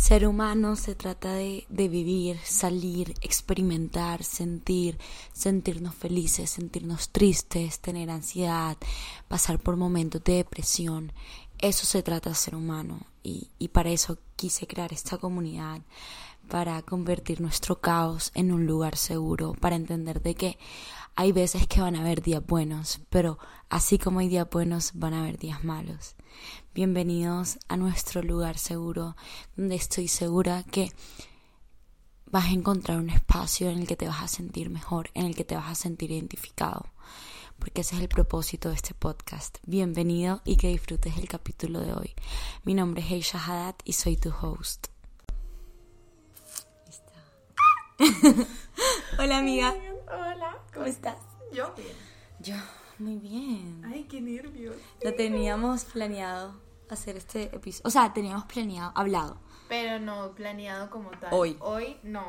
Ser humano se trata de, de, vivir, salir, experimentar, sentir, sentirnos felices, sentirnos tristes, tener ansiedad, pasar por momentos de depresión. Eso se trata de ser humano y, y para eso quise crear esta comunidad, para convertir nuestro caos en un lugar seguro, para entender de que hay veces que van a haber días buenos, pero así como hay días buenos, van a haber días malos. Bienvenidos a nuestro lugar seguro, donde estoy segura que vas a encontrar un espacio en el que te vas a sentir mejor, en el que te vas a sentir identificado, porque ese es el propósito de este podcast. Bienvenido y que disfrutes el capítulo de hoy. Mi nombre es Heisha Haddad y soy tu host. Hola amiga. Hola. ¿Cómo estás? Yo bien. Yo, muy bien. Ay, qué nervios. Lo teníamos planeado hacer este episodio. O sea, teníamos planeado, hablado. Pero no planeado como tal. Hoy. Hoy no.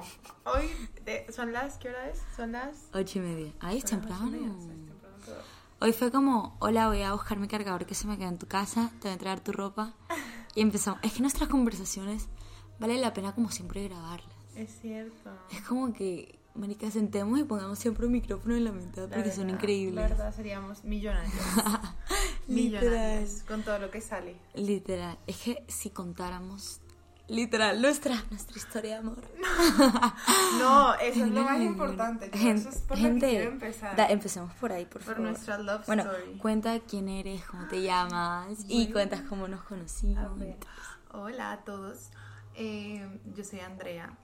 Hoy de- son las, ¿qué hora es? Son las... Ocho y media. Ay, es temprano. media, es temprano. Hoy fue como, hola, voy a buscar mi cargador que se me quedó en tu casa, te voy a entregar tu ropa. Y empezamos. Es que nuestras conversaciones vale la pena como siempre grabarlas. Es cierto. Es como que, marica, sentemos y pongamos siempre un micrófono en la mitad porque son verdad, increíbles. La verdad seríamos millonarios. Literal. millonarios. Con todo lo que sale. Literal. Es que si contáramos, literal, nuestra, nuestra historia de amor. No, eso es lo más importante. yo Gen- eso es por lo gente, que quiero empezar. da- empecemos por ahí, por, por favor. nuestra love Bueno, story. cuenta quién eres, cómo te llamas y cuentas cómo nos conocimos. Hola a todos. Eh, yo soy Andrea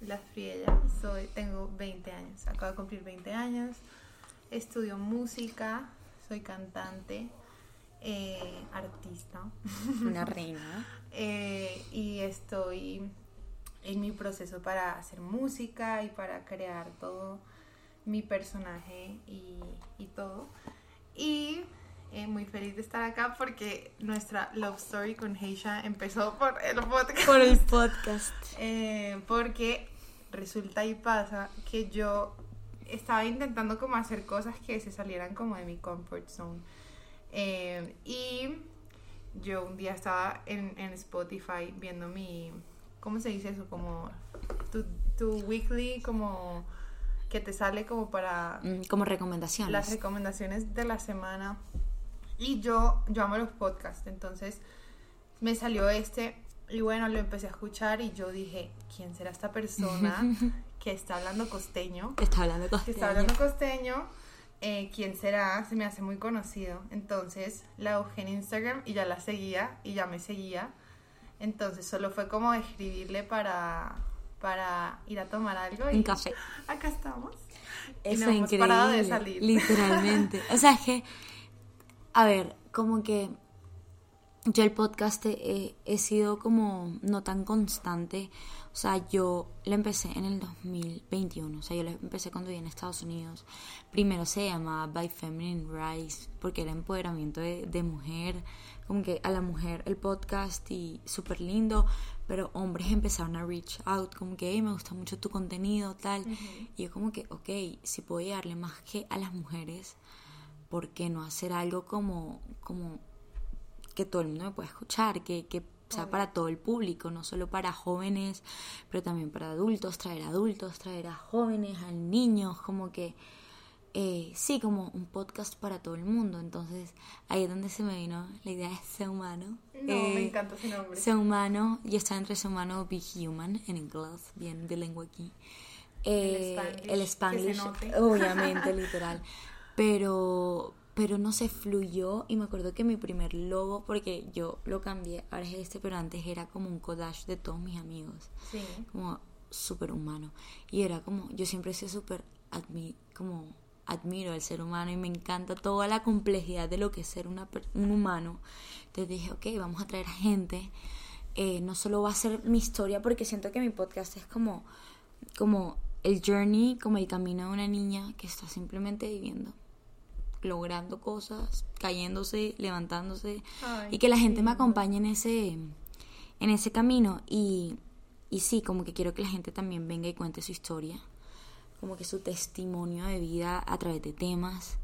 La Friella. Soy, tengo 20 años. Acabo de cumplir 20 años. Estudio música. Soy cantante. eh, artista. Una reina. Eh, y estoy en mi proceso para hacer música y para crear todo mi personaje y, y todo. Y eh, muy feliz de estar acá porque nuestra love story con Heisha empezó por el podcast. Por el podcast. Eh, porque resulta y pasa que yo estaba intentando como hacer cosas que se salieran como de mi comfort zone. Eh, y yo un día estaba en, en Spotify viendo mi, ¿cómo se dice eso? Como tu, tu weekly, como que te sale como para Mm, Como recomendaciones. las recomendaciones de la semana. Y yo, yo amo los podcasts, entonces me salió este y bueno, lo empecé a escuchar y yo dije, ¿quién será esta persona que está hablando costeño? Que está hablando Que está hablando costeño. Eh, ¿Quién será? Se me hace muy conocido. Entonces la busqué en Instagram y ya la seguía y ya me seguía. Entonces solo fue como escribirle para, para ir a tomar algo. Y Un café. Acá estamos. Y Eso no es hemos increíble. parado de salir. Literalmente. O sea, es que, a ver, como que yo el podcast he, he sido como no tan constante. O sea, yo lo empecé en el 2021. O sea, yo lo empecé cuando vivía en Estados Unidos. Primero se llamaba By Feminine Rise, porque era empoderamiento de, de mujer. Como que a la mujer el podcast y súper lindo. Pero hombres empezaron a reach out, como que, hey, me gusta mucho tu contenido, tal. Y yo como que, ok, si puedo llegarle más que a las mujeres, ¿por qué no hacer algo como, como que todo el mundo me pueda escuchar, que, que sea para todo el público, no solo para jóvenes, pero también para adultos, traer adultos, traer a jóvenes, a niños, como que eh, sí, como un podcast para todo el mundo. Entonces ahí es donde se me vino la idea de ser humano. No, Eh, me encanta ese nombre. Ser humano, y está entre ser humano be human en inglés, bien de lengua aquí. Eh, el se Spanglish, note. obviamente, literal. Pero, pero no se fluyó y me acuerdo que mi primer logo, porque yo lo cambié, ahora es este, pero antes era como un collage de todos mis amigos, Sí. como súper humano. Y era como, yo siempre he sido súper, admi como admiro al ser humano y me encanta toda la complejidad de lo que es ser una, un humano. Entonces dije, ok, vamos a traer gente. Eh, no solo va a ser mi historia, porque siento que mi podcast es como, como el journey, como el camino de una niña que está simplemente viviendo, logrando cosas, cayéndose, levantándose, Ay, y que la gente me acompañe en ese, en ese camino. Y, y sí, como que quiero que la gente también venga y cuente su historia, como que su testimonio de vida a través de temas.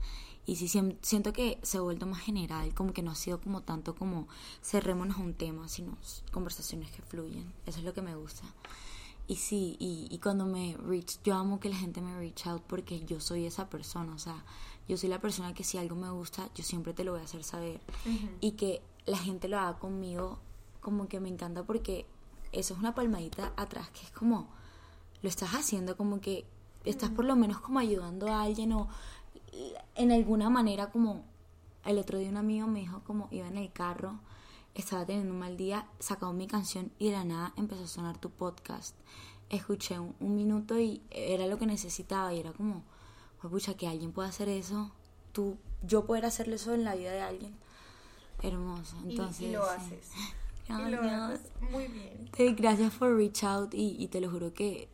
Y sí, siento que se ha vuelto más general, como que no ha sido como tanto como cerrémonos a un tema, sino conversaciones que fluyen. Eso es lo que me gusta. Y sí, y, y cuando me reach, yo amo que la gente me reach out porque yo soy esa persona, o sea, yo soy la persona que si algo me gusta, yo siempre te lo voy a hacer saber. Y que la gente lo haga conmigo, como que me encanta porque eso es una palmadita atrás, que es como, lo estás haciendo, como que estás por lo menos como ayudando a alguien o en alguna manera como el otro día un amigo me dijo como iba en el carro estaba teniendo un mal día sacó mi canción y de la nada empezó a sonar tu podcast. Escuché un, un minuto y era lo que necesitaba y era como pucha que alguien pueda hacer eso tú yo poder hacerle eso en la vida de alguien hermoso Y- entonces y, lo sí. haces. Y lo haces muy bien. Sí, gracias por reach out y, y te lo juro que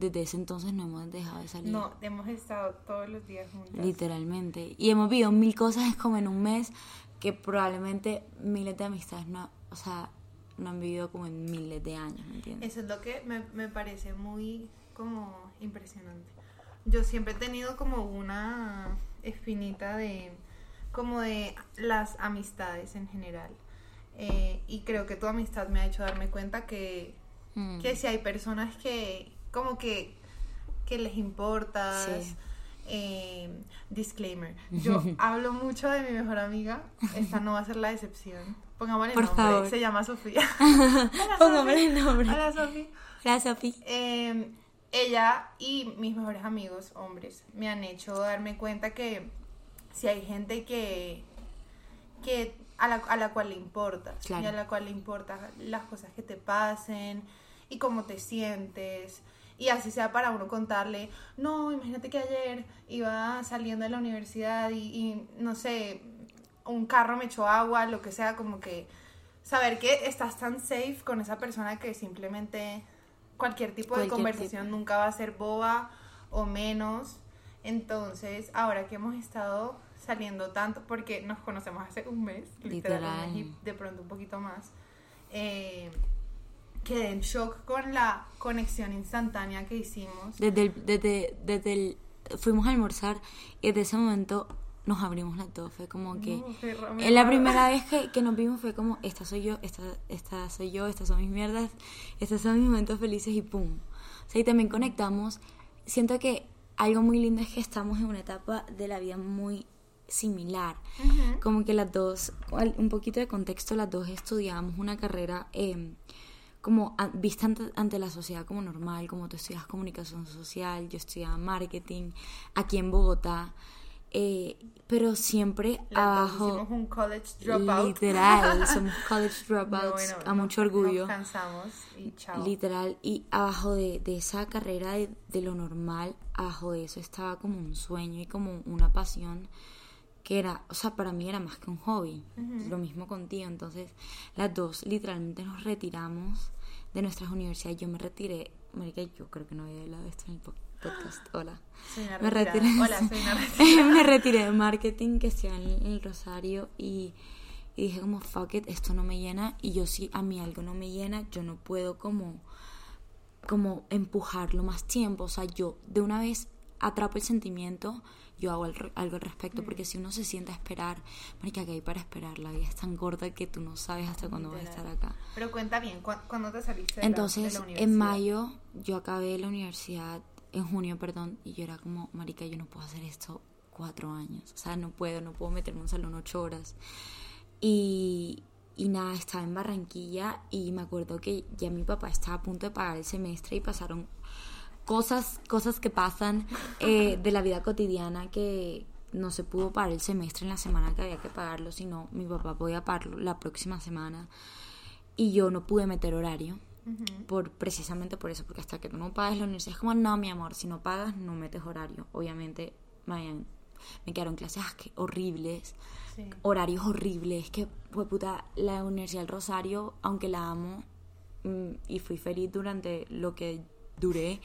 desde ese entonces no hemos dejado de salir. No, hemos estado todos los días juntas. Literalmente. Y hemos vivido mil cosas es como en un mes que probablemente miles de amistades no, o sea, no han vivido como en miles de años, ¿me entiendes? Eso es lo que me, me parece muy como impresionante. Yo siempre he tenido como una espinita de como de las amistades en general. Eh, y creo que tu amistad me ha hecho darme cuenta que, Mm. que si hay personas que como que, que les importas. Sí. eh, disclaimer. Yo hablo mucho de mi mejor amiga. Esta no va a ser la excepción. Pongámosle Por nombre. favor. Se llama Sofía. Póngame el nombre. Hola, Sofía. Gracias, Sofi. Eh, ella y mis mejores amigos, hombres, me han hecho darme cuenta que si hay gente que, que a, la, a la cual le importas Claro. y a la cual le importan las cosas que te pasen y cómo te sientes. Y así sea para uno contarle, no, imagínate que ayer iba saliendo de la universidad y, y, no sé, un carro me echó agua, lo que sea, como que saber que estás tan safe con esa persona que simplemente cualquier tipo de conversación tipo. nunca va a ser boba o menos. Entonces, ahora que hemos estado saliendo tanto, porque nos conocemos hace un mes, literal, un mes y de pronto un poquito más, eh, quedé en shock con la conexión instantánea que hicimos. Desde el, desde, desde el, fuimos a almorzar y desde ese momento nos abrimos las dos. Fue como que... No, En la primera vez que, que nos vimos fue como, esta soy yo, esta, esta soy yo, estas son mis mierdas, estos son mis momentos felices y pum. O sea, y también conectamos. Siento que algo muy lindo es que estamos en una etapa de la vida muy similar. Ujú. Como que las dos, un poquito de contexto, las dos estudiábamos una carrera eh, como a- vista ante, ante la sociedad como normal, como tú estudias comunicación social, yo estudiaba marketing, aquí en Bogotá. Eh, pero siempre abajo hicimos un college dropout. literal somos college dropouts bueno, a nos- mucho orgullo Nos cansamos y chao. literal y abajo de, de esa carrera de, de lo normal abajo de eso estaba como un sueño y como una pasión que era o sea para mí era más que un hobby lo mismo contigo entonces las dos literalmente nos retiramos de nuestras universidades yo me retiré marica yo creo que no había hablado de esto en el po- podcast. Hola. Soy una me retiré. Hola, soy una me retiré de marketing que estoy en el Rosario y, y dije como fuck it esto no me llena y yo si a mí algo no me llena yo no puedo como como empujarlo más tiempo o sea yo de una vez atrapo el sentimiento yo hago al- algo al respecto Mm. porque si uno se sienta a esperar marica que hay para esperar la vida es tan corta que tú no sabes hasta cuándo vas a estar acá. Pero cuenta bien, ¿cu- ¿cuándo te saliste de la- entonces, de la universidad? en mayo yo acabé la universidad, en junio, perdón, y yo era como, marica, yo no puedo hacer esto cuatro años. O sea, no puedo, no puedo meterme en un salón ocho horas. Y, y nada, estaba en Barranquilla y me acuerdo que ya mi papá estaba a punto de pagar el semestre y pasaron cosas, cosas que pasan eh, de la vida cotidiana que no se pudo pagar el semestre en la semana que había que pagarlo, sino mi papá podía pagarlo la próxima semana y yo no pude meter horario Por precisamente por eso porque hasta que tú no pagas la universidad es como no mi amor si no pagas no metes horario obviamente me, quedaron clases ah, que horribles Sí. horarios horribles que fue puta la universidad del Rosario aunque la amo mm, y fui feliz durante lo que duré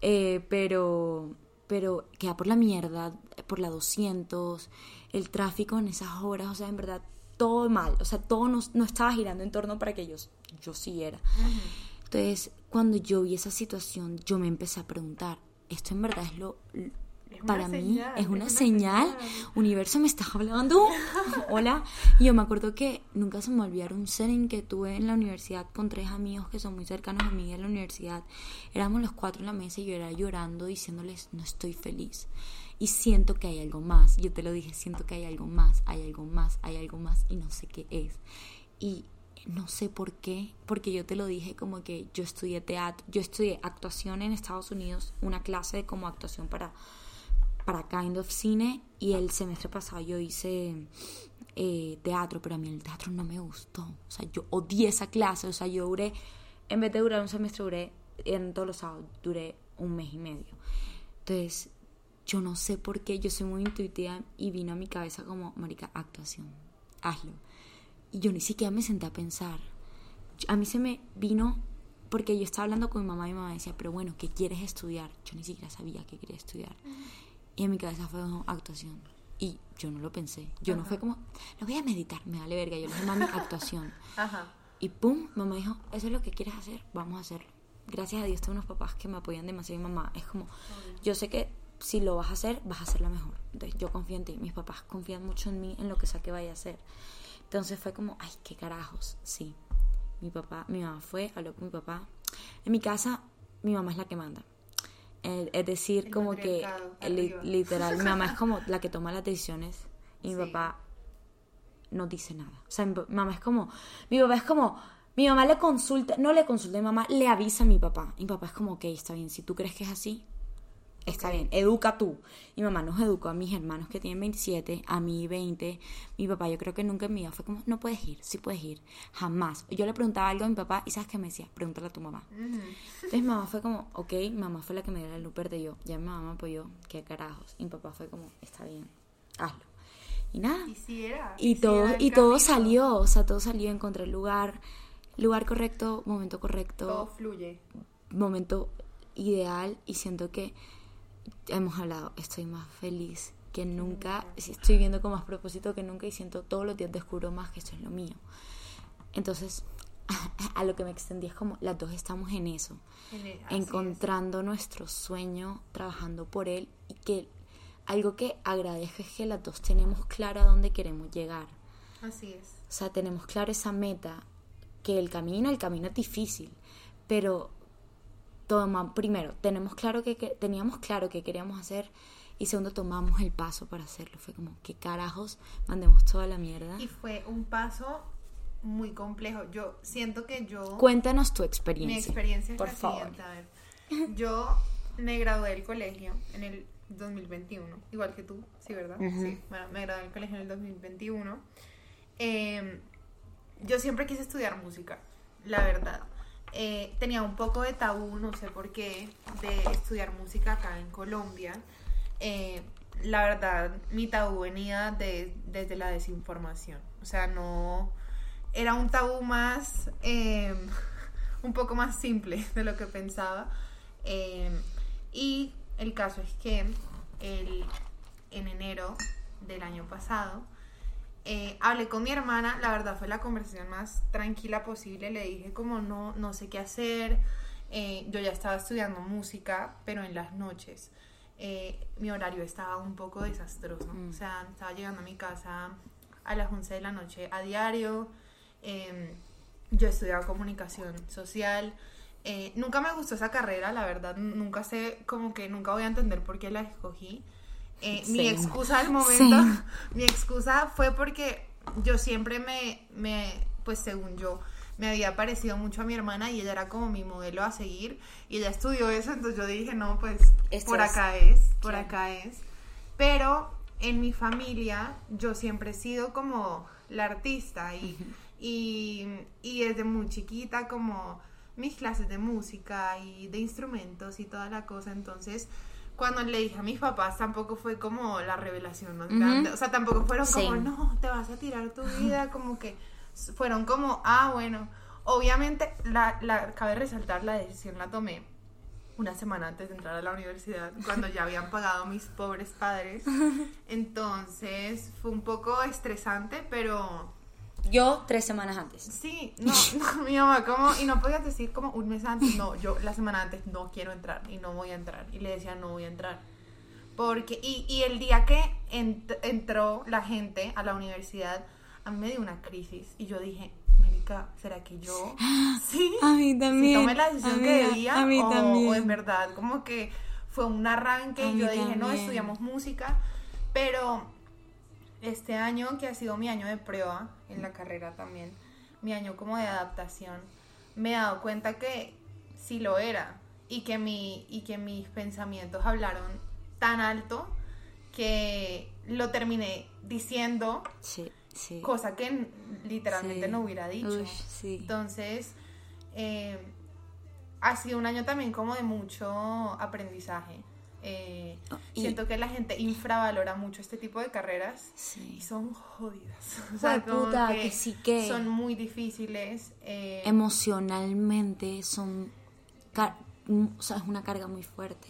eh, pero pero queda por la mierda por la 200 el tráfico en esas horas o sea en verdad todo mal o sea todo no, no estaba girando en torno para que yo yo siguiera entonces cuando yo vi esa situación yo me empecé a preguntar esto en verdad es lo para mí es una, señal. Universo, me estás hablando. Hola. Y yo me acuerdo que nunca se me olvidaron un setting que tuve en la universidad con tres amigos que son muy cercanos a mí en la universidad. Éramos los cuatro en la mesa y yo era llorando diciéndoles, no estoy feliz. Y siento que hay algo más. Yo te lo dije, siento que hay algo más, hay algo más, hay algo más y no sé qué es. Y no sé por qué, porque yo te lo dije como que yo estudié teatro, yo estudié actuación en Estados Unidos, una clase de como actuación para para Kind of Cine y el semestre pasado yo hice eh, teatro, pero a mí el teatro no me gustó. O sea, yo odié esa clase. O sea, yo duré, en vez de durar un semestre, duré, en todos los sábados, duré un mes y medio. Entonces, yo no sé por qué, yo soy muy intuitiva y vino a mi cabeza como, marica, actuación, hazlo. Y yo ni siquiera me senté a pensar. A mí se me vino porque yo estaba hablando con mi mamá y mi mamá decía, pero bueno, ¿qué quieres estudiar? Yo ni siquiera sabía que quería estudiar. Y en mi cabeza fue actuación. Y yo no lo pensé. Yo no fue como, lo voy a meditar, me vale verga. Yo le dije, mami, actuación. Ajá. Y pum, mamá dijo, eso es lo que quieres hacer, vamos a hacerlo. Gracias a Dios tengo unos papás que me apoyan demasiado. Mi mamá es como, yo sé que si lo vas a hacer, vas a hacerlo mejor. Entonces yo confío en ti. Mis papás confían mucho en mí, en lo que sea que vaya a hacer. Entonces fue como, ay, qué carajos. Sí. Mi papá, mi mamá fue, habló con mi papá. En mi casa, mi mamá es la que manda. Eh, es decir, como que literal, mi mamá es como la que toma las decisiones y mi papá no dice nada. O sea, mi mamá es como, mi papá es como, mi mamá le consulta, no le consulta, mi mamá le avisa a mi papá. Mi papá es como, ok, está bien, si tú crees que es así, Está bien, educa tú. Mi mamá nos educó a mis hermanos que tienen 27, a mí 20. Mi papá, yo creo que nunca en mi vida fue como, no puedes ir, sí puedes ir. Jamás. Yo le preguntaba algo a mi papá y ¿sabes qué me decía? Pregúntale a tu mamá. Entonces mi mamá fue como, ok, mi mamá fue la que me dio la luz de yo. Ya mi mamá me apoyó, qué carajos. Y mi papá fue como, está bien, hazlo. Y nada. Y, todo, y todo salió, o sea, todo salió, encontré el lugar, lugar correcto, momento correcto. Todo fluye. Momento ideal y siento que hemos hablado, estoy más feliz que nunca, estoy viendo con más propósito que nunca y siento todos los días descubro más que esto es lo mío. Entonces, a lo que me extendí es como las dos estamos en eso, e, encontrando nuestro sueño, trabajando por él y que algo que agradezco es que las dos tenemos claro a dónde queremos llegar. Así es. O sea, tenemos claro esa meta, que el camino, el camino es difícil, pero primero, tenemos claro que, teníamos claro que queríamos hacer y segundo, tomamos el paso para hacerlo. Fue como, ¿qué carajos? Mandemos toda la mierda. Y fue un paso muy complejo. Yo siento que yo... Cuéntanos tu experiencia. Mi experiencia es por la favor. siguiente. A ver, yo me gradué del colegio en el 2021, igual que tú, sí, ¿verdad? Sí, bueno, me gradué del colegio en el 2021. Em, yo siempre quise estudiar música, la verdad. Eh, tenía un poco de tabú, no sé por qué, de estudiar música acá en Colombia. Eh, la verdad, mi tabú venía de, desde la desinformación. O sea, no. Era un tabú más. Em, un poco más simple de lo que pensaba. Em, y el caso es que el, en enero del año pasado eh, hablé con mi hermana, la verdad fue la conversación más tranquila posible, le dije como no, no sé qué hacer, eh, yo ya estaba estudiando música, pero en las noches. Eh, mi horario estaba un poco desastroso, mm. o sea, estaba llegando a mi casa a las 11 de la noche a diario, em, yo estudiaba comunicación social, nunca me gustó esa carrera, la verdad, nunca sé, como que nunca voy a entender por qué la escogí. Eh, mi excusa al momento, mi excusa fue porque yo siempre me, me, pues según yo, me había parecido mucho a mi hermana y ella era como mi modelo a seguir y ella estudió eso, entonces yo dije, no, pues por acá es, por acá es. Pero en mi familia yo siempre he sido como la artista y, y, y desde muy chiquita como mis clases de música y de instrumentos y toda la cosa, entonces cuando le dije a mis papás tampoco fue como la revelación más grande. O sea, tampoco fueron como, no, te vas a tirar tu vida, como que fueron como, ah, bueno. Obviamente, la, la, cabe resaltar, la decisión la tomé una semana antes de entrar a la universidad, cuando ya habían pagado mis pobres padres. Entonces, fue un poco estresante, pero yo tres semanas antes. Sí, no, mi mamá, como, y no podías decir como un mes antes, no, yo la semana antes no quiero entrar y no voy a entrar. Y le decía, no voy a entrar. Porque, y, y el día que ent- entró la gente a la universidad, a mí me dio una crisis y yo dije, Marica, ¿será que yo sí? A mí también. Si tomé la decisión que debía a mí o, también. o en verdad como que fue un arranque y yo dije, no, estudiamos música, pero este año que ha sido mi año de prueba en la carrera también, mi año como de adaptación, me he dado cuenta que sí lo era y que, mi, y que mis pensamientos hablaron tan alto que lo terminé diciendo, Sí, sí. cosa que literalmente Sí. no hubiera dicho. Ush. Entonces, eh, ha sido un año también como de mucho aprendizaje. Eh, y- siento que la gente infravalora mucho este tipo de carreras Sí. y son jodidas. O como puta, que sí que- Son muy difíciles. eh, emocionalmente son mm, o sea, es una carga muy fuerte.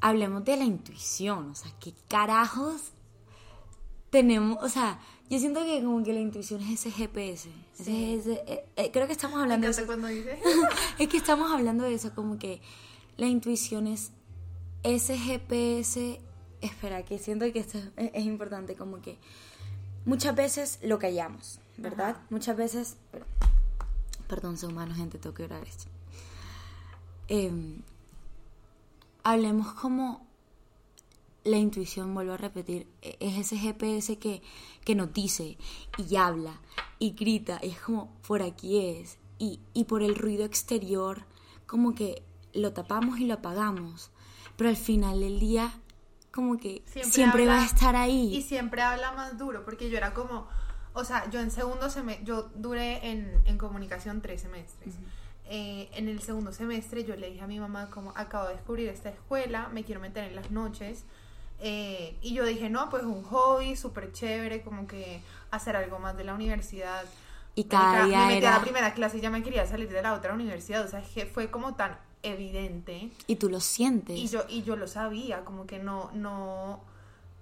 Hablemos de la intuición, o sea, qué carajos tenemos, o sea, yo siento que como que la intuición es ese GPS. Sí. ese- eh, eh, creo que estamos hablando de eso. cuando dices Es que estamos hablando de eso, como que la intuición es ese GPS. Espera, que siento que esto es, es importante, como que muchas veces lo callamos, ¿verdad? Ajá. Muchas veces. pero- perdón, soy humano, gente, tengo que orar esto. Em, hablemos como la intuición, vuelvo a repetir, e- es ese GPS que, que nos dice y habla y grita, y es como, por aquí es, y, y por el ruido exterior, como que lo tapamos y lo apagamos, pero al final del día, como que siempre, va habla- a estar ahí. Y siempre habla más duro, porque yo era como, o sea, yo en segundo semestre, yo duré en, en comunicación tres semestres. Eh, en el segundo semestre yo le dije a mi mamá como acabo de descubrir esta escuela, me quiero meter en las noches. Eh, y yo dije, no, pues un hobby súper chévere, como que hacer algo más de la universidad. Y cada día me metí a la primera clase y ya me quería salir de la otra universidad, o sea, es que fue como tan evidente. Y tú lo sientes. Y yo, y yo lo sabía, como que no, no,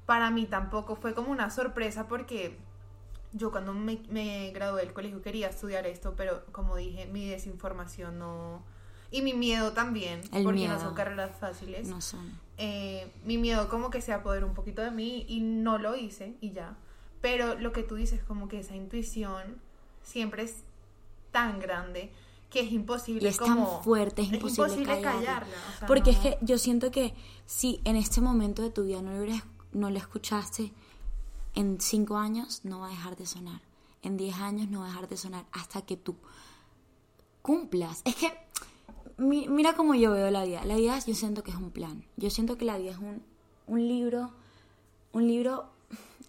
para mí tampoco fue como una sorpresa porque yo cuando me, me gradué del colegio quería estudiar esto, pero como dije, mi desinformación no... Y mi miedo también, El porque miedo. no son carreras fáciles. no son. Eh, mi miedo como que se apoderó un poquito de mí y no lo hice y ya. Pero lo que tú dices, como que esa intuición siempre es tan grande que es imposible Y es como... tan fuerte, es imposible, callarla. callarla. o sea, Porque es que yo siento que si en este momento de tu vida no lo, no lo escuchaste, en cinco años no va a dejar de sonar. En diez años no va a dejar de sonar hasta que tú cumplas. Es que mi- mira cómo yo veo la vida. La vida yo siento que es un plan. Yo siento que la vida es un, un libro, un libro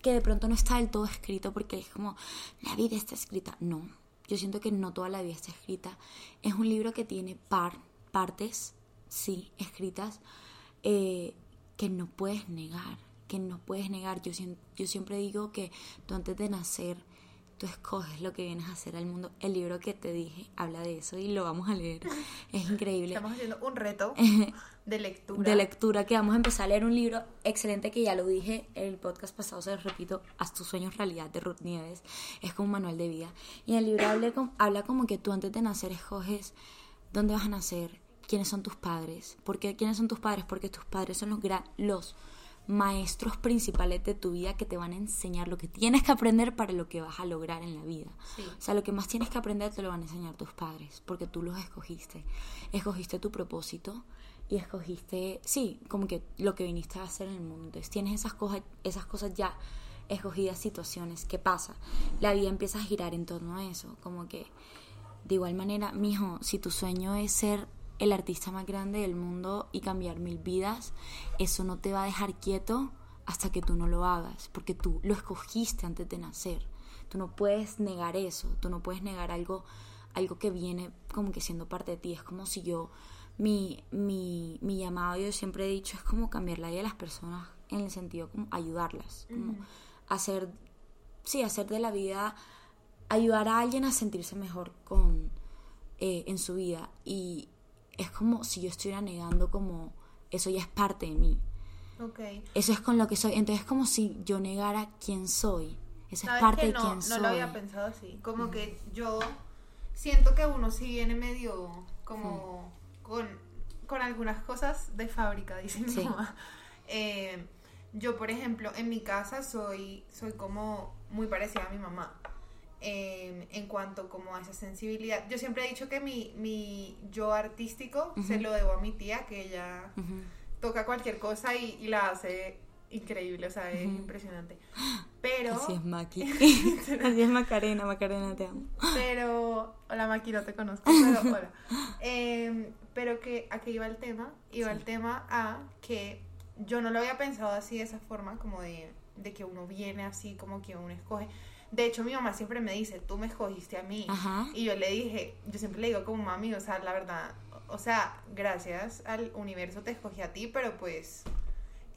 que de pronto no está del todo escrito porque es como la vida está escrita. No, yo siento que no toda la vida está escrita. Es un libro que tiene par, partes, sí, escritas, eh, que no puedes negar, que no puedes negar. Yo, yo siempre digo que tú antes de nacer, tú escoges lo que vienes a hacer al mundo. El libro que te dije habla de eso y lo vamos a leer. Es increíble Estamos haciendo un reto de lectura. de lectura que vamos a empezar a leer un libro excelente que ya lo dije en el podcast pasado, se lo repito, Haz tus sueños realidad de Ruth Nieves. Es como un manual de vida. Y en el libro habla, com- habla como que tú antes de nacer escoges dónde vas a nacer, quiénes son tus padres. ¿Por qué quiénes son tus padres? Porque tus padres son los, gra- los maestros principales de tu vida que te van a enseñar lo que tienes que aprender para lo que vas a lograr en la vida. Sí. O sea, lo que más tienes que aprender te lo van a enseñar tus padres, porque tú los escogiste. Escogiste tu propósito y escogiste, sí, como que lo que viniste a hacer en el mundo. Entonces tienes esas cosas, esas cosas ya escogidas, situaciones. ¿Qué pasa? La vida empieza a girar en torno a eso. Como que, de igual manera, mijo, si tu sueño es ser el artista más grande del mundo y cambiar mil vidas, eso no te va a dejar quieto hasta que tú no lo hagas, porque tú lo escogiste antes de nacer. Tú no puedes negar eso, tú no puedes negar algo, algo que viene como que siendo parte de ti. Es como si yo, mi, mi, mi llamado, yo siempre he dicho, es como cambiar la vida de las personas en el sentido como ayudarlas, como hacer, sí, hacer de la vida, ayudar a alguien a sentirse mejor con, eh, en su vida. Y es como si yo estuviera negando como eso ya es parte de mí. Ok. Eso es con lo que soy. Entonces es como si yo negara quién soy. Eso es ¿Sabes parte que de no, quién no soy. lo había pensado así. Como que yo siento que uno sí viene medio como con, con algunas cosas de fábrica, dice mi Sí. mamá. Eh, yo, por ejemplo, en mi casa soy, soy como muy parecida a mi mamá. eh, en cuanto como a esa sensibilidad. Yo siempre he dicho que mi, mi yo artístico se lo debo a mi tía, que ella toca cualquier cosa y, y la hace increíble, o sea, es impresionante. Pero, Así es Maki. Así es Macarena, Macarena, te amo. pero, hola Maki, no te conozco, pero hola. Eh, pero que, ¿a qué iba el tema? Iba el tema a que yo no lo había pensado así de esa forma, como de, de que uno viene así, como que uno escoge. De hecho, mi mamá siempre me dice, tú me escogiste a mí. Ajá. Y yo le dije, yo siempre le digo como mami, o sea, la verdad, o sea, gracias al universo te escogí a ti, pero pues,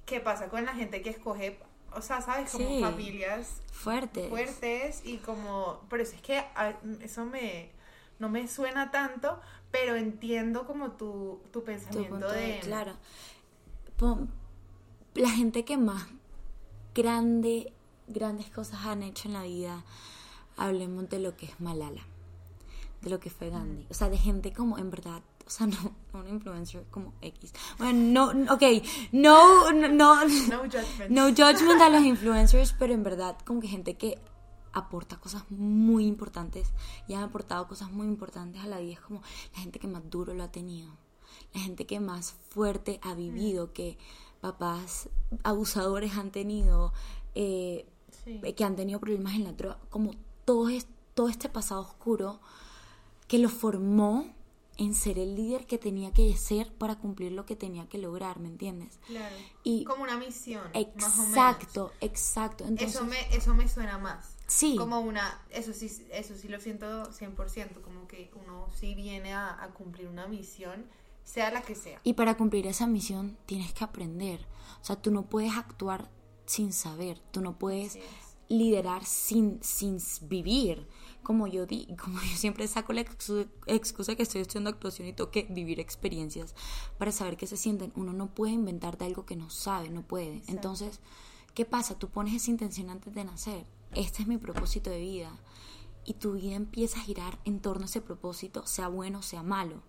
¿qué pasa con la gente que escoge, o sea, sabes, como Sí. familias Fuerte. fuertes y como, por eso es que a- eso me, no me suena tanto, pero entiendo como tu, tu pensamiento de-. Claro. La gente que más grande, grandes cosas han hecho en la vida, hablemos de lo que es Malala, de lo que fue Gandhi. O sea, de gente como en verdad, o sea, no, no un influencer como X. Bueno, no, ok, no, no, no, No judgment. no judgment a los influencers, pero en verdad como que gente que aporta cosas muy importantes y han aportado cosas muy importantes a la vida. Es como la gente que más duro lo ha tenido, la gente que más fuerte ha vivido, que papás abusadores han tenido, eh, Sí. que han tenido problemas en la droga, como todo, es, todo este pasado oscuro que lo formó en ser el líder que tenía que ser para cumplir lo que tenía que lograr, ¿me entiendes? Claro. Y- como una misión. más o menos. Exacto, exacto. Entonces, Eso me, eso me suena más. Sí. Como una, eso sí, eso sí lo siento 100%, como que uno sí viene a, a cumplir una misión, sea la que sea. Y para cumplir esa misión tienes que aprender. O sea, tú no puedes actuar sin saber, tú no puedes liderar sin, sin vivir. Como yo di, como yo siempre saco la excu- excusa que estoy estudiando actuación y tengo que vivir experiencias para saber qué se sienten. Uno no puede inventar de algo que no sabe, no puede. Entonces, ¿qué pasa? Tú pones esa intención antes de nacer. Este es mi propósito de vida. Y tu vida empieza a girar en torno a ese propósito, sea bueno, sea malo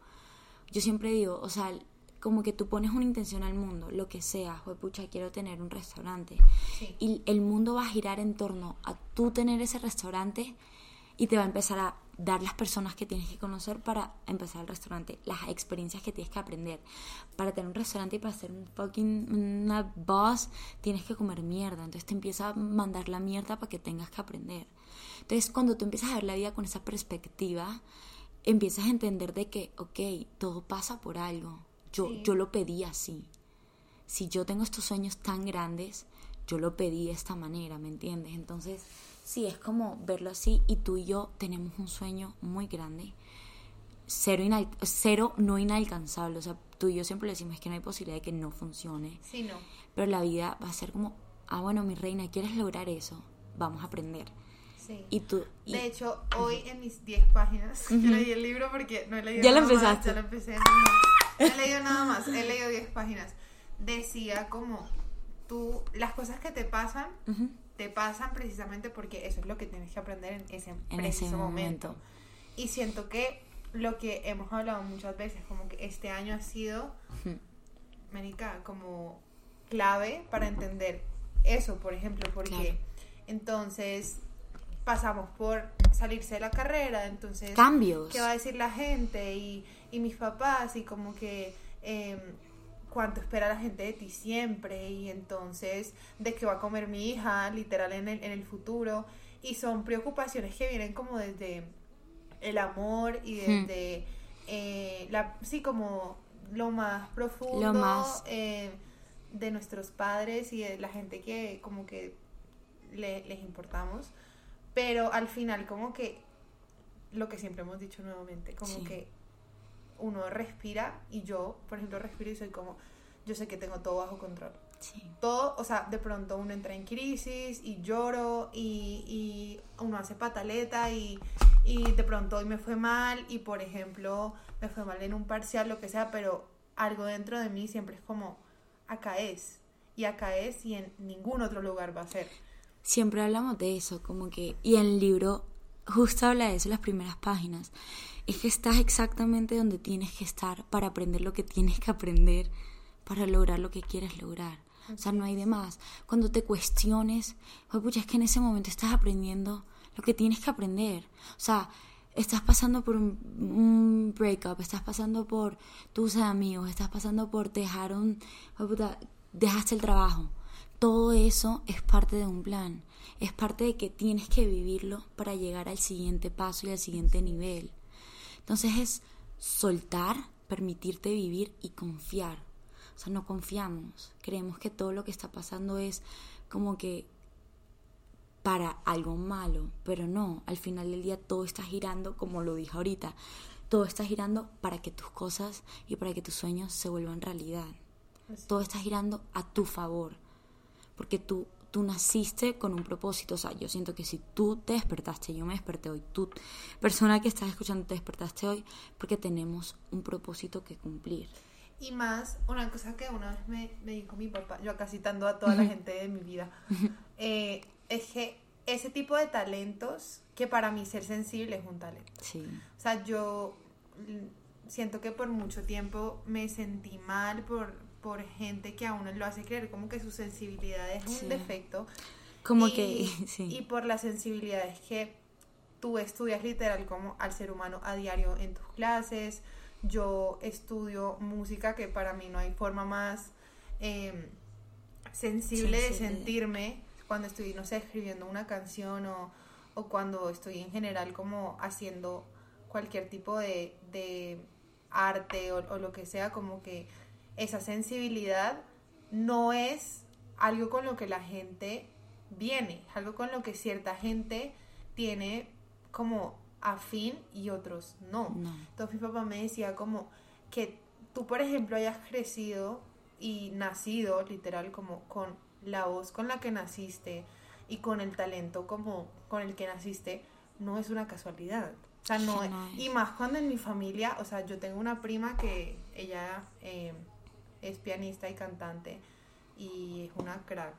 yo siempre digo, o sea, como que tú pones una intención al mundo, lo que sea, pucha, quiero tener un restaurante. Sí. Y el mundo va a girar en torno a tú tener ese restaurante y te va a empezar a dar las personas que tienes que conocer para empezar el restaurante, las experiencias que tienes que aprender. Para tener un restaurante y para ser un fucking una boss, tienes que comer mierda. Entonces te empieza a mandar la mierda para que tengas que aprender. Entonces, cuando tú empiezas a ver la vida con esa perspectiva, empiezas a entender de que, ok, todo pasa por algo. Yo, Sí. yo lo pedí así. Si yo tengo estos sueños tan grandes, yo lo pedí de esta manera, ¿me entiendes? Entonces, sí, es como verlo así y tú y yo tenemos un sueño muy grande. Cero, inal- cero no inalcanzable. O sea, tú y yo siempre le decimos que no hay posibilidad de que no funcione. Sí, no. Pero la vida va a ser como, ah, bueno, mi reina, ¿quieres lograr eso? Vamos a aprender. Sí. Y tú... y- De hecho, hoy en mis 10 páginas, yo leí el libro porque no he leído Ya lo más, empezaste. ya lo empecé. No, he leído nada más, he leído 10 páginas. Decía como tú, las cosas que te pasan, Ujú. Te pasan precisamente porque eso es lo que tienes que aprender en ese En preciso ese momento. momento. Y siento que lo que hemos hablado muchas veces, como que este año ha sido, Ménica, como clave para entender eso, por ejemplo, porque Claro. entonces pasamos por salirse de la carrera, entonces Cambios. qué va a decir la gente y, y mis papás y como que eh, cuánto espera la gente de ti siempre y entonces de qué va a comer mi hija literal en el, en el futuro y son preocupaciones que vienen como desde el amor y Hmm. desde eh, la sí como lo más profundo Lo más- eh, de nuestros padres y de la gente que como que le- les importamos pero al final como que lo que siempre hemos dicho nuevamente como Sí. que uno respira y yo por ejemplo respiro y soy como yo sé que tengo todo bajo control Sí. todo, o sea, de pronto uno entra en crisis y lloro y, y uno hace pataleta y, y de pronto hoy me fue mal y por ejemplo me fue mal en un parcial, lo que sea, pero algo dentro de mí siempre es como, acá es, y acá es y en ningún otro lugar va a ser. Siempre hablamos de eso, como que... Y en el libro justo habla de eso las primeras páginas. Es que estás exactamente donde tienes que estar para aprender lo que tienes que aprender, para lograr lo que quieres lograr. O sea, no hay de más. Cuando te cuestiones, pues pucha, es que en ese momento estás aprendiendo lo que tienes que aprender. O sea, estás pasando por un, breakup, estás pasando por tus amigos, estás pasando por dejar un... pues, puta, dejaste el trabajo. Todo eso es parte de un plan. Es parte de que tienes que vivirlo para llegar al siguiente paso y al siguiente nivel. Entonces es soltar, permitirte vivir y confiar. O sea, no confiamos. Creemos que todo lo que está pasando es como que para algo malo, pero no, al final del día todo está girando, como lo dije ahorita, todo está girando para que tus cosas y para que tus sueños se vuelvan realidad. Todo está girando a tu favor, porque tú, tú naciste con un propósito, o sea, yo siento que si tú te despertaste, yo me desperté hoy, tú, persona que estás escuchando, te despertaste hoy, porque tenemos un propósito que cumplir. Y más, una cosa que una vez me, me dijo mi papá, yo acá citando a toda la gente de mi vida, eh, es que ese tipo de talentos, que para mí ser sensible es un talento. Sí. O sea, yo siento que por mucho tiempo me sentí mal por, por gente que a uno lo hace creer como que su sensibilidad es Sí. un defecto. Como Y- que, sí. Y por la sensibilidad es que tú estudias literal como al ser humano a diario en tus clases. Yo estudio música que para mí no hay forma más eh, sensible de sentirme cuando estoy, no sé, escribiendo una canción o, o cuando estoy en general como haciendo cualquier tipo de, de arte o, o lo que sea, como que esa sensibilidad no es algo con lo que la gente viene, es algo con lo que cierta gente tiene como afín y otros no. No. Entonces mi papá me decía como que tú, por ejemplo, hayas crecido y nacido literal como con la voz con la que naciste y con el talento como con el que naciste, no es una casualidad. O sea, no, Sí, es- no es. y más cuando en mi familia, o sea, yo tengo una prima que ella eh, es pianista y cantante y es una crack.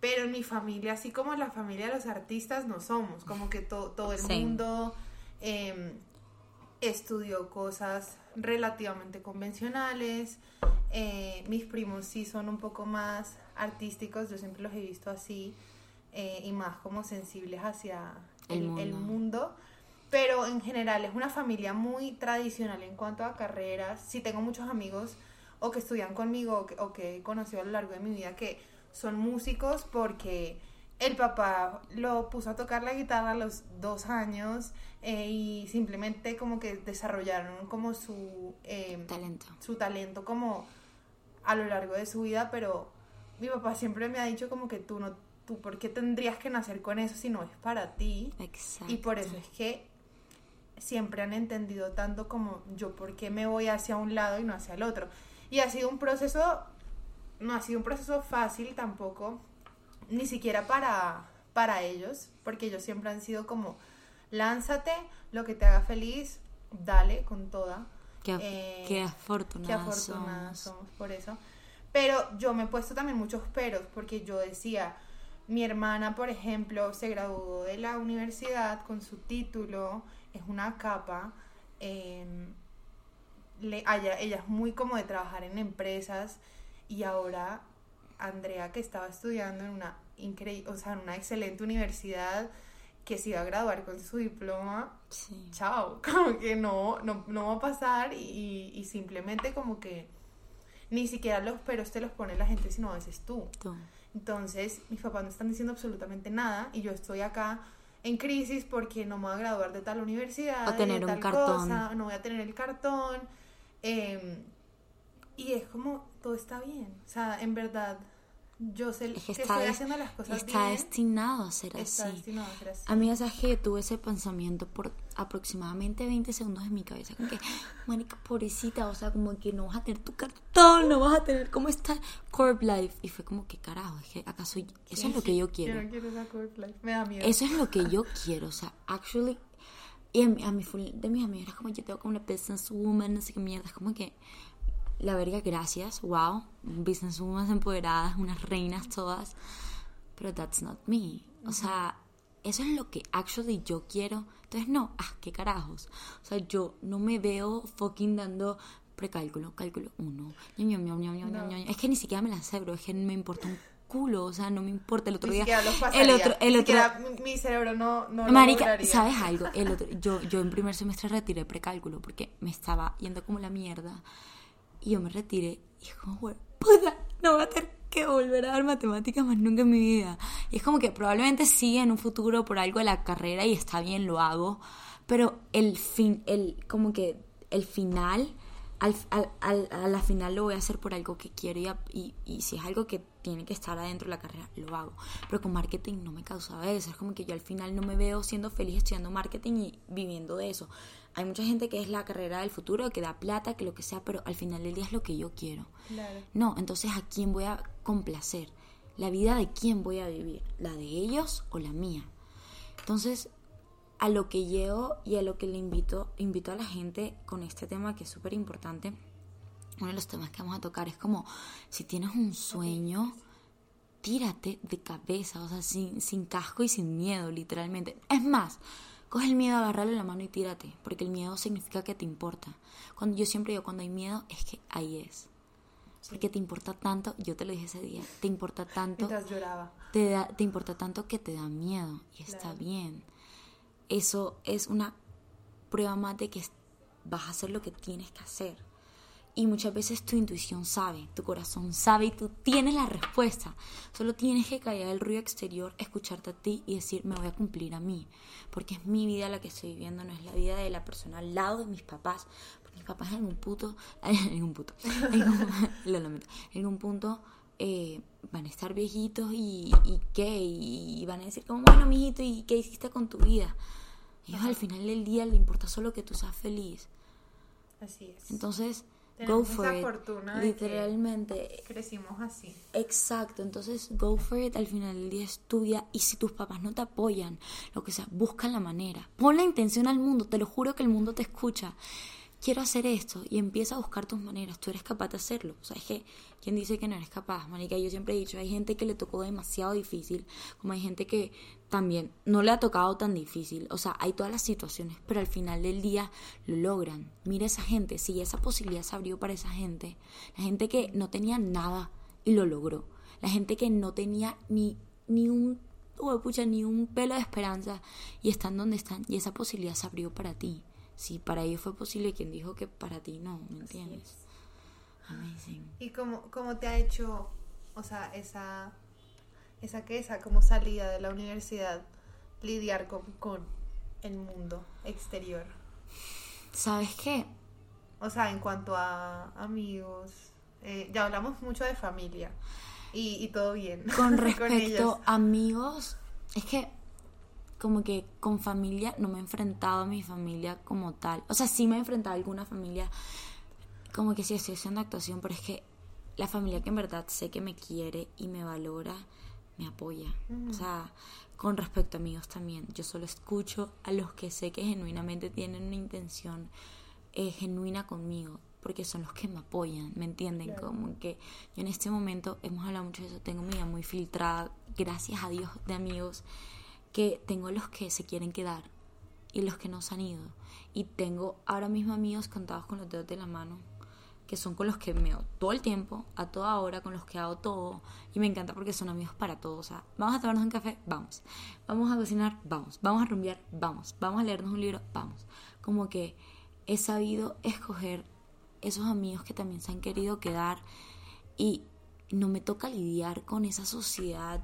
Pero en mi familia, así como en la familia de los artistas, no somos. Como que to- todo el mundo eh, estudió cosas relativamente convencionales. Eh, mis primos sí son un poco más artísticos, yo siempre los he visto así. eh, y más como sensibles hacia El el, el mundo. mundo. Pero en general es una familia muy tradicional en cuanto a carreras. Sí tengo muchos amigos o que estudian conmigo o que, o que he conocido a lo largo de mi vida que son músicos porque el papá lo puso a tocar la guitarra a los dos años eh, y simplemente como que desarrollaron como su, eh, Talento. su talento como a lo largo de su vida, pero mi papá siempre me ha dicho como que tú no, tú por qué tendrías que nacer con eso si no es para ti. Exacto. Y por eso es que siempre han entendido tanto como yo por qué me voy hacia un lado y no hacia el otro. Y ha sido un proceso, no ha sido un proceso fácil tampoco, ni siquiera para, para ellos, porque ellos siempre han sido como, lánzate, lo que te haga feliz, dale con toda. Qué, af- Eh, qué afortunadas Qué afortunadas somos. somos por eso. Pero yo me he puesto también muchos peros porque yo decía, mi hermana, por ejemplo, se graduó de la universidad con su título, es una capa. eh, le- ella, ella es muy como de trabajar en empresas y ahora Andrea que estaba estudiando en una increíble, o sea, en una excelente universidad que se iba a graduar con su diploma, Sí. chao, como que no, no, no va a pasar y, y simplemente como que ni siquiera los peros te los pone la gente, sino a veces tú. Tú. Entonces, mis papás no están diciendo absolutamente nada y yo estoy acá en crisis porque no me voy a graduar de tal universidad, O tener de un tal cartón. cosa, no voy a tener el cartón. Eh, y es como, todo está bien. O sea, en verdad, yo sé Es que, estoy haciendo las cosas está bien. destinado a ser está así. destinado a ser así. A mí, ¿sabes que Tuve ese pensamiento por aproximadamente 20 segundos en mi cabeza. Como que, manica, pobrecita, o sea, como que no vas a tener tu cartón, no vas a tener cómo está Corp Life. Y fue como que, carajo, es que acaso eso es lo que yo quiero. Yo no quiero esa corp life, me da miedo. Eso es lo que yo quiero, o sea, actually. Y a mi, a mi full de mis amigas era como yo tengo como una businesswoman, no sé qué mierda. Es como que, la verga, gracias, wow. Businesswoman empoderadas, unas reinas todas. Pero that's not me. O sea, eso es lo que actually yo quiero. Entonces, no, ah, qué carajos. O sea, yo no me veo fucking dando precálculo, cálculo 1. Es que ni siquiera me la sé, bro. Es que me importa un culo, o sea, no me importa. El otro Ni día. los el otro, el otro, mi- mi cerebro no, no lo Marica, lograría. ¿sabes algo? El otro, yo, yo en primer semestre retiré precálculo porque me estaba yendo como la mierda. Y yo me retiré y es como, "Güey, puta, no voy a tener que volver a dar matemáticas más nunca en mi vida. Y es como que probablemente sí en un futuro por algo de la carrera y está bien, lo hago. Pero el fin, el, como que el final, al, al, al- a la final lo voy a hacer por algo que quiero y, a- y, y si es algo que tiene que estar adentro de la carrera, lo hago. Pero con marketing no me causaba eso. Es como que yo al final no me veo siendo feliz estudiando marketing y viviendo de eso. Hay mucha gente que es la carrera del futuro, que da plata, que lo que sea, pero al final del día es lo que yo quiero. Claro. No, entonces ¿a quién voy a complacer? ¿La vida de quién voy a vivir? ¿La de ellos o la mía? Entonces, a lo que llego y a lo que le invito, invito a la gente con este tema que es súper importante, uno de los temas que vamos a tocar es como, si tienes un sueño, tírate de cabeza, o sea, sin, sin casco y sin miedo, literalmente. Es más, coge el miedo, agárralo en la mano y tírate, porque el miedo significa que te importa. Cuando yo siempre digo, cuando hay miedo, es que ahí es. Porque te importa tanto, yo te lo dije ese día, te importa tanto Mientras lloraba. te, da- te importa tanto que te da miedo y está bien. Eso es una prueba más de que vas a hacer lo que tienes que hacer. Y muchas veces tu intuición sabe, tu corazón sabe y tú tienes la respuesta. Solo tienes que callar el ruido exterior, escucharte a ti y decir, me voy a cumplir a mí. Porque es mi vida la que estoy viviendo, no es la vida de la persona al lado de mis papás. Porque mis papás en un puto, en un puto, en un, lo lamento, en un punto eh, van a estar viejitos y, y qué, y, van a decir como, bueno, mijito, ¿y qué hiciste con tu vida? Ellos al final del día le importa solo que tú seas feliz. Así es. Entonces, go for esa it. fortuna de que- Literalmente, Crecimos así. Exacto, entonces go for it, al final del día estudia y si tus papás no te apoyan, lo que sea, busca la manera. Pon la intención al mundo, te lo juro que el mundo te escucha. Quiero hacer esto y empieza a buscar tus maneras, tú eres capaz de hacerlo. O sea, es que, ¿quién dice que no eres capaz? Marica, yo siempre he dicho, hay gente que le tocó demasiado difícil, como hay gente que también no le ha tocado tan difícil. O sea, hay todas las situaciones, pero al final del día lo logran. Mira esa gente, si esa posibilidad se abrió para esa gente, la gente que no tenía nada y lo logró. La gente que no tenía ni, ni un oh, ni un pelo de esperanza y están donde están y esa posibilidad se abrió para ti. Si para ellos fue posible, ¿quién dijo que para ti no? ¿Me entiendes? Amazing. ¿Y cómo, cómo te ha hecho, o sea, esa, esa que esa como salida de la universidad, lidiar con, con el mundo exterior? ¿Sabes qué? O sea, en cuanto a amigos, eh, ya hablamos mucho de familia y, y todo bien. Con ellos. respecto a amigos, es que como que con familia no me he enfrentado a mi familia como tal. O sea, sí me he enfrentado a alguna familia como que sí estoy haciendo actuación, pero es que la familia que en verdad sé que me quiere y me valora, me apoya. O sea, con respecto a amigos también, yo solo escucho a los que sé que genuinamente tienen una intención eh, genuina conmigo, porque son los que me apoyan, ¿me entienden? Claro. Como que yo en este momento, hemos hablado mucho de eso, tengo mi vida muy filtrada, gracias a Dios, de amigos, que tengo los que se quieren quedar y los que no se han ido. Y tengo ahora mismo amigos contados con los dedos de la mano, que son con los que me veo todo el tiempo, a toda hora, con los que hago todo. Y me encanta porque son amigos para todo. O vamos a tomarnos un café, vamos. Vamos a cocinar, vamos. Vamos a rumbear, vamos. Vamos a leernos un libro, vamos. Como que he sabido escoger esos amigos que también se han querido quedar y no me toca lidiar con esa sociedad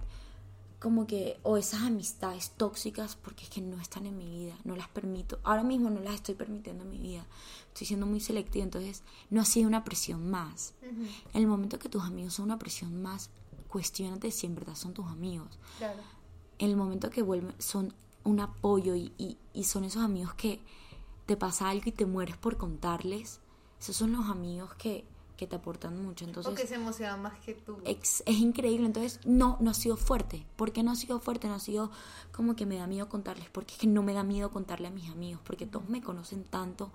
como que o esas amistades tóxicas porque es que no están en mi vida, no las permito. Ahora mismo no las estoy permitiendo en mi vida. Estoy siendo muy selectiva, entonces no ha sido una presión más. En el momento que tus amigos son una presión más, cuestionate si en verdad son tus amigos. Claro. En el momento que vuelven, son un apoyo y, y, y son esos amigos que te pasa algo y te mueres por contarles. Esos son los amigos que, que te aportan mucho. Entonces, o que se emocionan más que tú. ex- es increíble. Entonces, no, no ha sido fuerte. ¿Por qué no ha sido fuerte? No ha sido como que me da miedo contarles. Porque es que no me da miedo contarle a mis amigos. Porque todos me conocen tanto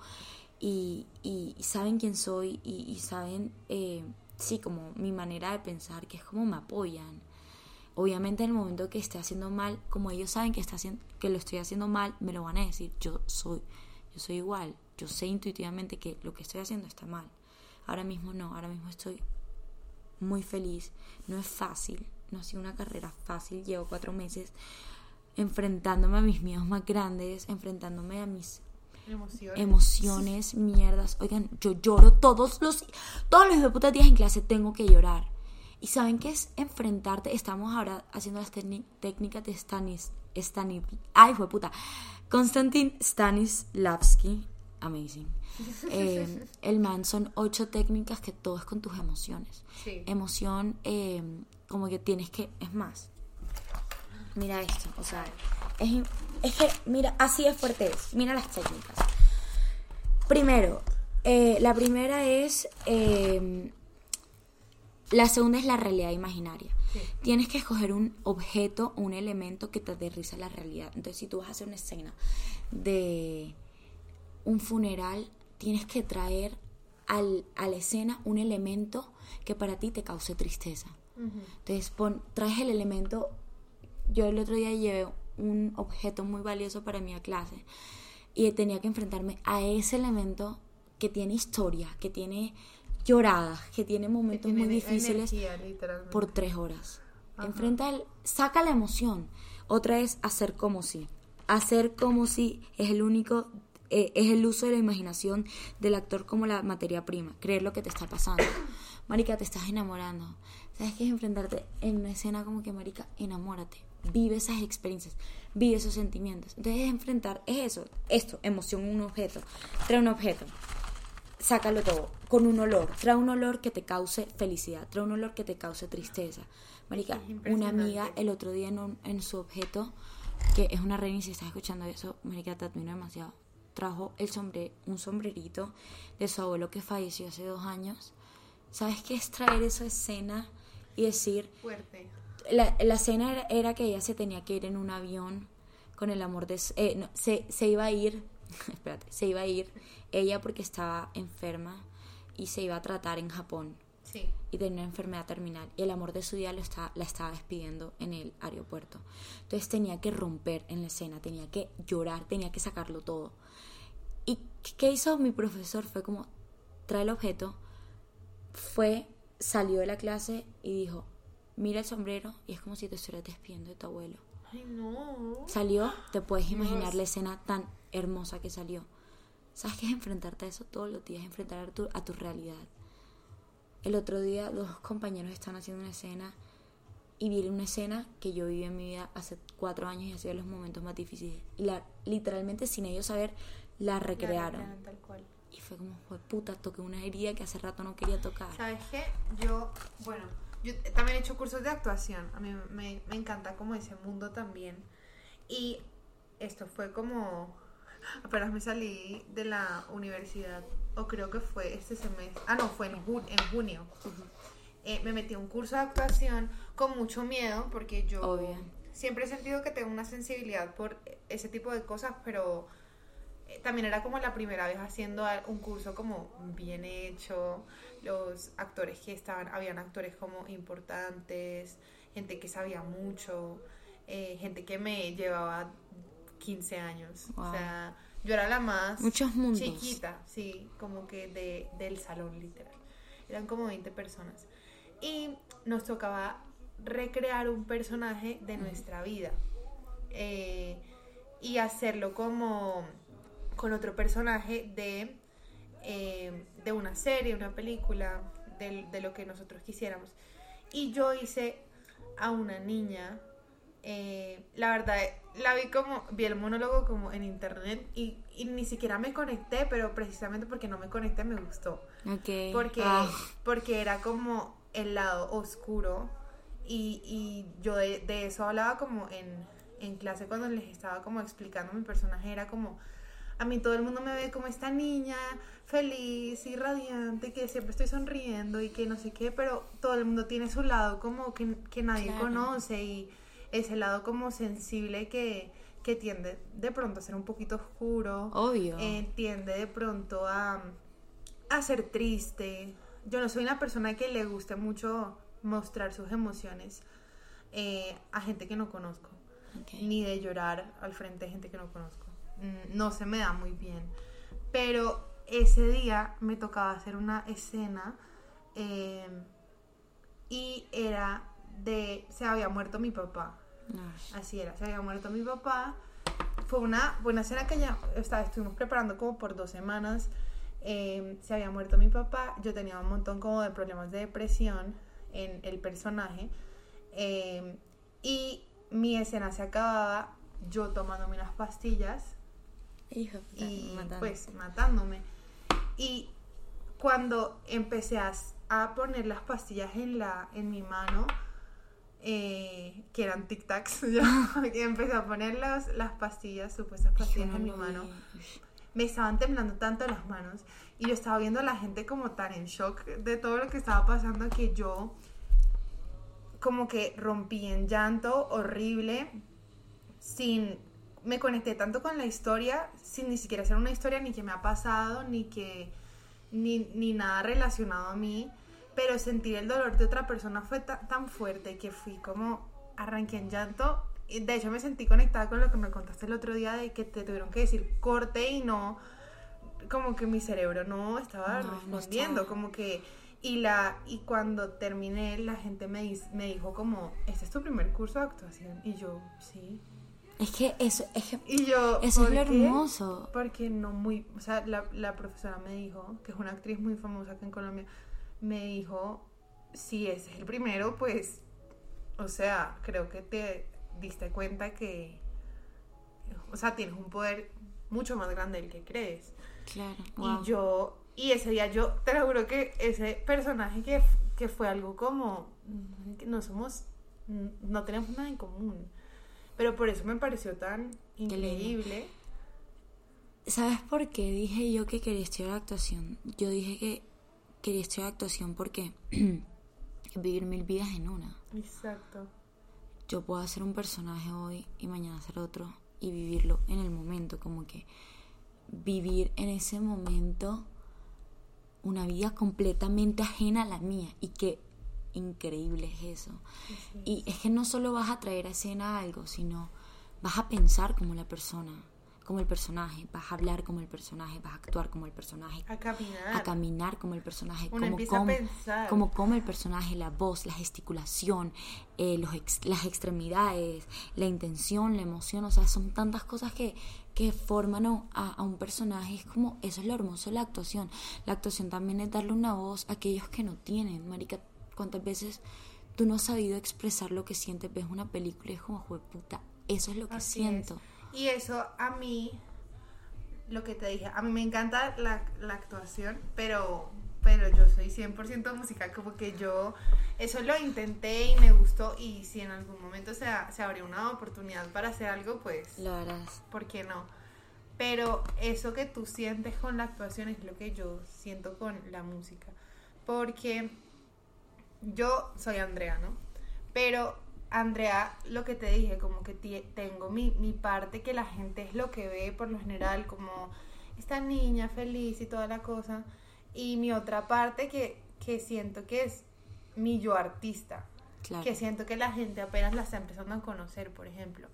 y, y- y saben quién soy y, y saben, eh, sí, como mi manera de pensar, que es como me apoyan. Obviamente en el momento que esté haciendo mal, como ellos saben que, está haciendo, que lo estoy haciendo mal, me lo van a decir. Yo soy, yo soy igual. Yo sé intuitivamente que lo que estoy haciendo está mal. Ahora mismo no, ahora mismo estoy muy feliz. No es fácil, no ha sido una carrera fácil. Llevo cuatro meses enfrentándome a mis miedos más grandes, enfrentándome a mis Emociones. emociones, mierdas. Oigan, yo lloro todos los todos los putas días en clase tengo que llorar. Y saben qué es enfrentarte. Estamos ahora haciendo las técni- técnicas de Stanis, Stanis, ay, fue puta. Konstantin Stanislavski, amazing. Eh, el man son ocho técnicas que todo es con tus emociones. Sí. Emoción, eh, como que tienes que, es más. Mira esto, o sea, es, es que, mira, así de fuerte es. Mira las técnicas. Primero, eh, la primera es, la segunda es la realidad imaginaria. Sí. Tienes que escoger un objeto, un elemento que te aterriza la realidad. Entonces, si tú vas a hacer una escena de un funeral, tienes que traer al- a la escena un elemento que para ti te cause tristeza. Ujú. Entonces, pon, traes el elemento. Yo el otro día llevé un objeto muy valioso para mí a clase y tenía que enfrentarme a ese elemento que tiene historia, que tiene lloradas, que tiene momentos Tiene muy difíciles energía, por tres horas. Ajá. Enfrenta el, saca la emoción. Otra es hacer como si. Hacer como si es el único, eh, es el uso de la imaginación del actor como la materia prima. Creer lo que te está pasando. Marica, te estás enamorando. ¿Sabes qué es enfrentarte en una escena como que, Marica, enamórate? Vive esas experiencias, vive esos sentimientos. Entonces, es enfrentar, es eso, esto, emoción, un objeto. Trae un objeto sácalo todo con un olor. Trae un olor que te cause felicidad, trae un olor que te cause tristeza. Marica, una amiga el otro día en, un- en su objeto, que es una reina y si estás escuchando eso, Marica, te admiro demasiado. Trajo el sombre, un sombrerito de su abuelo que falleció hace dos años. ¿Sabes qué es traer esa escena y decir, Fuerte. la, la escena era, era que ella se tenía que ir en un avión con el amor de... eh, no, se, se iba a ir, espérate, se iba a ir ella porque estaba enferma y se iba a tratar en Japón Sí. y tenía una enfermedad terminal y el amor de su lo está, la estaba despidiendo en el aeropuerto. Entonces tenía que romper en la escena, tenía que llorar, tenía que sacarlo todo. ¿Y qué hizo mi profesor? Fue como, trae el objeto, fue, salió de la clase y dijo, mira el sombrero y es como si te estuvieras despidiendo de tu abuelo. Ay, no. Salió, te puedes imaginar Dios. la escena tan hermosa que salió. ¿Sabes qué es enfrentarte a eso todos los días? Enfrentar a tu, a tu realidad. El otro día dos compañeros estaban haciendo una escena y vi una escena que yo viví en mi vida hace cuatro años y ha sido los momentos más difíciles. Y la, literalmente sin ellos saber, la recrearon. ya, tal cual. Y fue como, fue puta, toqué una herida que hace rato no quería tocar. ¿Sabes qué? Yo, bueno, yo también he hecho cursos de actuación. A mí me, me encanta como ese mundo también. Y esto fue como, apenas me salí de la universidad, o creo que fue este semestre. Ah, no, fue en, ju- en junio. Eh, me metí a un curso de actuación con mucho miedo porque yo Obvio. siempre he sentido que tengo una sensibilidad por ese tipo de cosas, pero eh, también era como la primera vez haciendo un curso como bien hecho, los actores que estaban, habían actores como importantes, gente que sabía mucho, eh, gente que me llevaba 15 años, Wow. o sea, yo era la más Muchos mundos. chiquita, sí, como que de, del salón literal, eran como 20 personas y nos tocaba recrear un personaje de nuestra vida eh, y hacerlo como con otro personaje de, eh, de una serie, una película, de, de lo que nosotros quisiéramos. Y yo hice a una niña, eh, la verdad, la vi como, vi el monólogo como en internet y, y ni siquiera me conecté, pero precisamente porque no me conecté me gustó Ok. porque, Ah, porque era como el lado oscuro y, y yo de, de eso hablaba como en, en clase cuando les estaba como explicando mi personaje, era como, a mí todo el mundo me ve como esta niña feliz y radiante, que siempre estoy sonriendo y que no sé qué, pero todo el mundo tiene su lado como que, que nadie Claro. conoce y ese lado como sensible que, que tiende de pronto a ser un poquito oscuro obvio. eh, tiende de pronto a, a ser triste. Yo no soy una persona que le guste mucho mostrar sus emociones eh, a gente que no conozco, ni de llorar al frente de gente que no conozco. Mm, No se me da muy bien. Pero ese día me tocaba hacer una escena eh, y era de, se había muerto mi papá. Así era, se había muerto mi papá. Fue una buena escena que ya estaba, estuvimos preparando como por dos semanas. Eh, se había muerto mi papá, yo tenía un montón como de problemas de depresión en el personaje. Eh, y mi escena se acababa yo tomándome unas pastillas y pues matándome. Y cuando empecé a, a, poner las pastillas en, la, en mi mano, eh, que eran tic tacs, y empecé a poner las, las pastillas, supuestas pastillas en mi mano, me estaban temblando tanto las manos y yo estaba viendo a la gente como tan en shock de todo lo que estaba pasando que yo como que rompí en llanto horrible sin me conecté tanto con la historia sin ni siquiera ser una historia ni que me ha pasado ni que ni, ni nada relacionado a mí pero sentir el dolor de otra persona fue tan fuerte que fui como arranqué en llanto. De hecho me sentí conectada con lo que me contaste el otro día de que te tuvieron que decir corte y no como que mi cerebro no estaba respondiendo como que y la y cuando terminé la gente me, me dijo como este es tu primer curso de actuación y yo sí es que eso, es que y yo, eso es lo hermoso. Porque no muy, o sea, la, la, profesora me dijo, que es una actriz muy famosa acá en Colombia, me dijo, si ese es el primero, pues, o sea, creo que te diste cuenta que, o sea, tienes un poder mucho más grande del que crees. Claro. Y yo, y ese día yo te lo juro que ese personaje que, que fue algo como, no somos, no tenemos nada en común pero por eso me pareció tan increíble. ¿Sabes por qué dije yo que quería estudiar actuación? Yo dije que quería estudiar actuación porque vivir mil vidas en una. Exacto. Yo puedo hacer un personaje hoy y mañana hacer otro y vivirlo en el momento, como que vivir en ese momento una vida completamente ajena a la mía y que increíble es eso. Y es que no solo vas a traer a escena algo, sino vas a pensar como la persona, como el personaje, vas a hablar como el personaje, vas a actuar como el personaje, a caminar, a caminar como el personaje, como, como como el personaje, la voz, la gesticulación, eh, los las extremidades, la intención, la emoción, o sea, son tantas cosas que, que forman a, a, un personaje, es como, eso es lo hermoso de la actuación, la actuación también es darle una voz a aquellos que no tienen, marica, ¿Cuántas veces tú no has sabido expresar lo que sientes? Ves una película y es como, puta, eso es lo que siento. Y eso a mí, lo que te dije, a mí me encanta la, la actuación, pero, pero yo soy 100% musical, como que yo eso lo intenté y me gustó y si en algún momento se, se abrió una oportunidad para hacer algo, pues... Lo harás. ¿Por qué no? Pero eso que tú sientes con la actuación es lo que yo siento con la música. Porque yo soy Andrea, ¿no? Pero Andrea, lo que te dije, como que tengo mi, mi parte que la gente es lo que ve por lo general, como esta niña feliz y toda la cosa. Y mi otra parte que, que siento que es mi yo artista. Que siento que la gente apenas la está empezando a conocer, por ejemplo.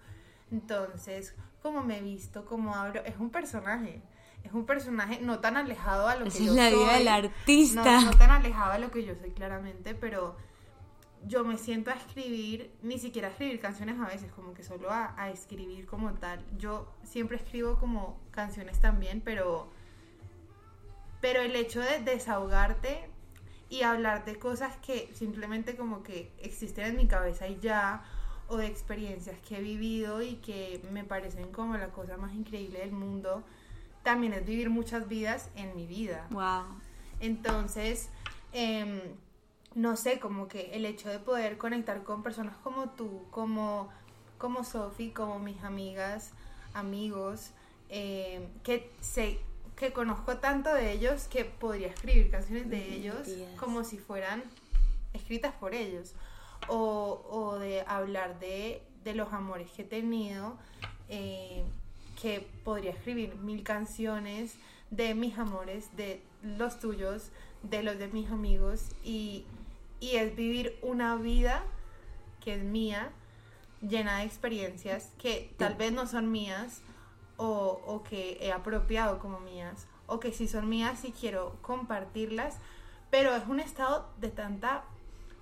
Entonces, como me he visto, como hablo, es un personaje es un personaje no tan alejado a lo que yo soy. Es la vida del artista. No, tan alejado a lo que yo soy claramente, pero yo me siento a escribir, ni siquiera a escribir canciones a veces, como que solo a, a escribir como tal. Yo siempre escribo como canciones también, pero, pero el hecho de desahogarte y hablar de cosas que simplemente como que existen en mi cabeza y ya, o de experiencias que he vivido y que me parecen como la cosa más increíble del mundo también es vivir muchas vidas en mi vida. Wow. Entonces, em, no sé, como que el hecho de poder conectar con personas como tú, como, como Sophie, como mis amigas, amigos, em, que sé que conozco tanto de ellos que podría escribir canciones de ellos como si fueran escritas por ellos. O, o de hablar de, de, los amores que he tenido. Eh, que podría escribir mil canciones de mis amores, de los tuyos, de los de mis amigos y, es vivir una vida que es mía, llena de experiencias que tal vez no son mías o, que he apropiado como mías o que sí son mías y quiero compartirlas, pero es un estado de tanta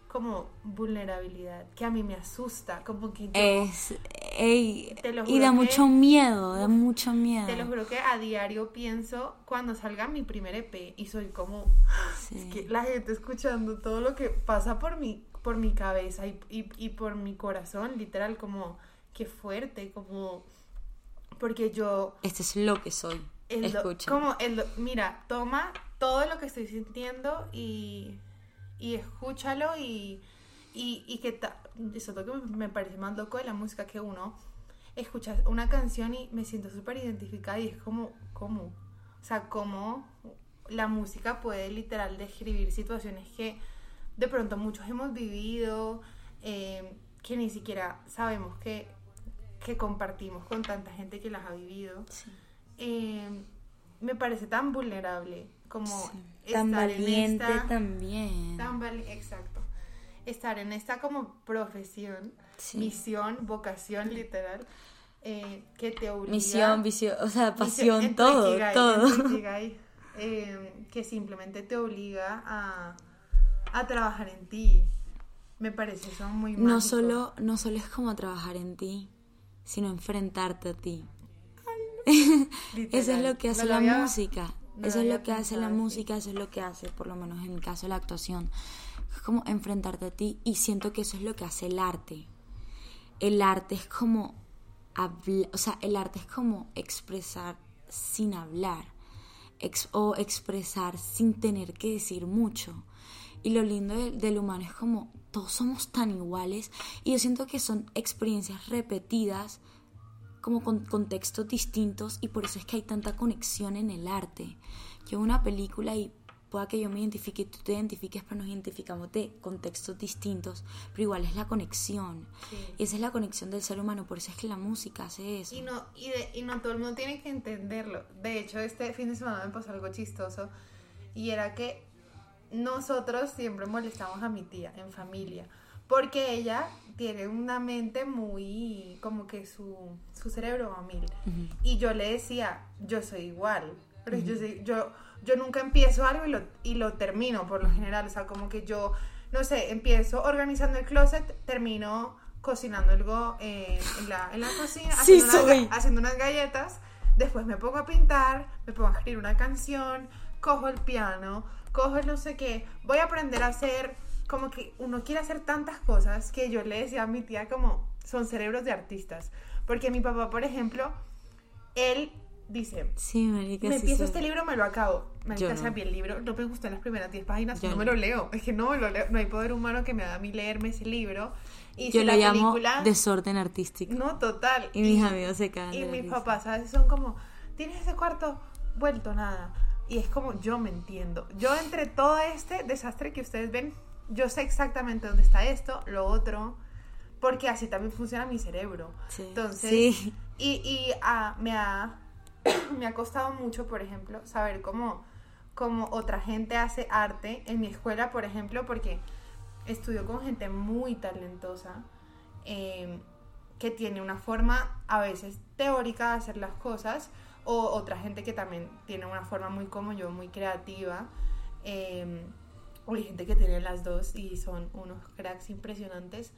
como vulnerabilidad que a mí me asusta, como que yo, Es, ey, y da mucho miedo, da mucho miedo. te lo juro que a diario pienso cuando salga mi primer EP y soy como Sí. es que la gente escuchando todo lo que pasa por mi por mi cabeza y, y, y por mi corazón, literal como qué fuerte, como porque yo Esto es lo que soy. el Escucha. como el mira, toma todo lo que estoy sintiendo y, y escúchalo y, y, y que ta- eso es lo que me parece más loco de la música que uno escucha una canción y me siento súper identificada y es como, ¿cómo? O sea, cómo la música puede literal describir situaciones que de pronto muchos hemos vivido, eh, que ni siquiera sabemos que, que compartimos con tanta gente que las ha vivido Sí. eh, me parece tan vulnerable como Tan valiente esta- también. tan exacto estar en esta como profesión Sí. misión vocación literal eh, que te obliga Misión, visión, o sea, Misión- pasión, tu todo, Ikigai, todo. Ikigai, eh, que simplemente te obliga a, a trabajar en ti me parece eso muy No solo, no solo es como trabajar en ti, sino enfrentarte a ti. Eso es lo que hace No la había- música. no eso es lo que hace la música, eso es lo que hace, por lo menos en mi caso, la actuación. Como enfrentarte a ti y siento que eso es lo que hace el arte. El arte es como habla- o sea, el arte es como expresar sin hablar o expresar sin tener que decir mucho. Y lo lindo del, del humano es como todos somos tan iguales y yo siento que son experiencias repetidas como con contextos distintos y por eso es que hay tanta conexión en el arte. Yo veo una película y pueda que yo me identifique y tú te identifiques, pero nos identificamos de contextos distintos, pero igual es la conexión. Sí. Esa es la conexión del ser humano, por eso es que la música hace eso. Y no, y, de- y no todo el mundo tiene que entenderlo. De hecho, este fin de semana me pasó algo chistoso. Y era que nosotros siempre molestamos a mi tía en familia. Porque ella tiene una mente muy, como que su, su cerebro va a mil. Y yo le decía, yo soy igual. Pero yo, soy- yo, yo nunca empiezo algo y lo, y lo termino por lo general. O sea, como que yo, no sé, empiezo organizando el closet, termino cocinando algo eh, en, la, en la cocina, Sí, haciendo, unas, haciendo unas galletas. Después me pongo a pintar, me pongo a escribir una canción, cojo el piano, cojo el no sé qué. Voy a aprender a hacer, como que uno quiere hacer tantas cosas que yo le decía a mi tía como son cerebros de artistas. Porque mi papá, por ejemplo, él dice, Sí, marica, me sí empiezo este libro, me lo acabo. Marica, no. el libro, no me gustó en las primeras 10 páginas, Yo no me no. lo leo. Es que no me lo leo. No hay poder humano que me haga a mí leerme ese libro. Y Yo lo la llamo película- desorden artístico. No, total. Y mis amigos se cagan Y mis risa. papás, ¿sabes? Son como, ¿tienes ese cuarto vuelto nada? Y es como, yo me entiendo. Yo entre todo este desastre que ustedes ven, yo sé exactamente dónde está esto, lo otro, porque así también funciona mi cerebro. Sí. Entonces, Sí. y, y ah, me, ha, me ha costado mucho, por ejemplo, saber cómo, cómo otra gente hace arte en mi escuela, por ejemplo, porque estudio con gente muy talentosa eh, que tiene una forma a veces teórica de hacer las cosas o otra gente que también tiene una forma muy como yo, muy creativa. eh, o hay gente que tiene las dos y son unos cracks impresionantes.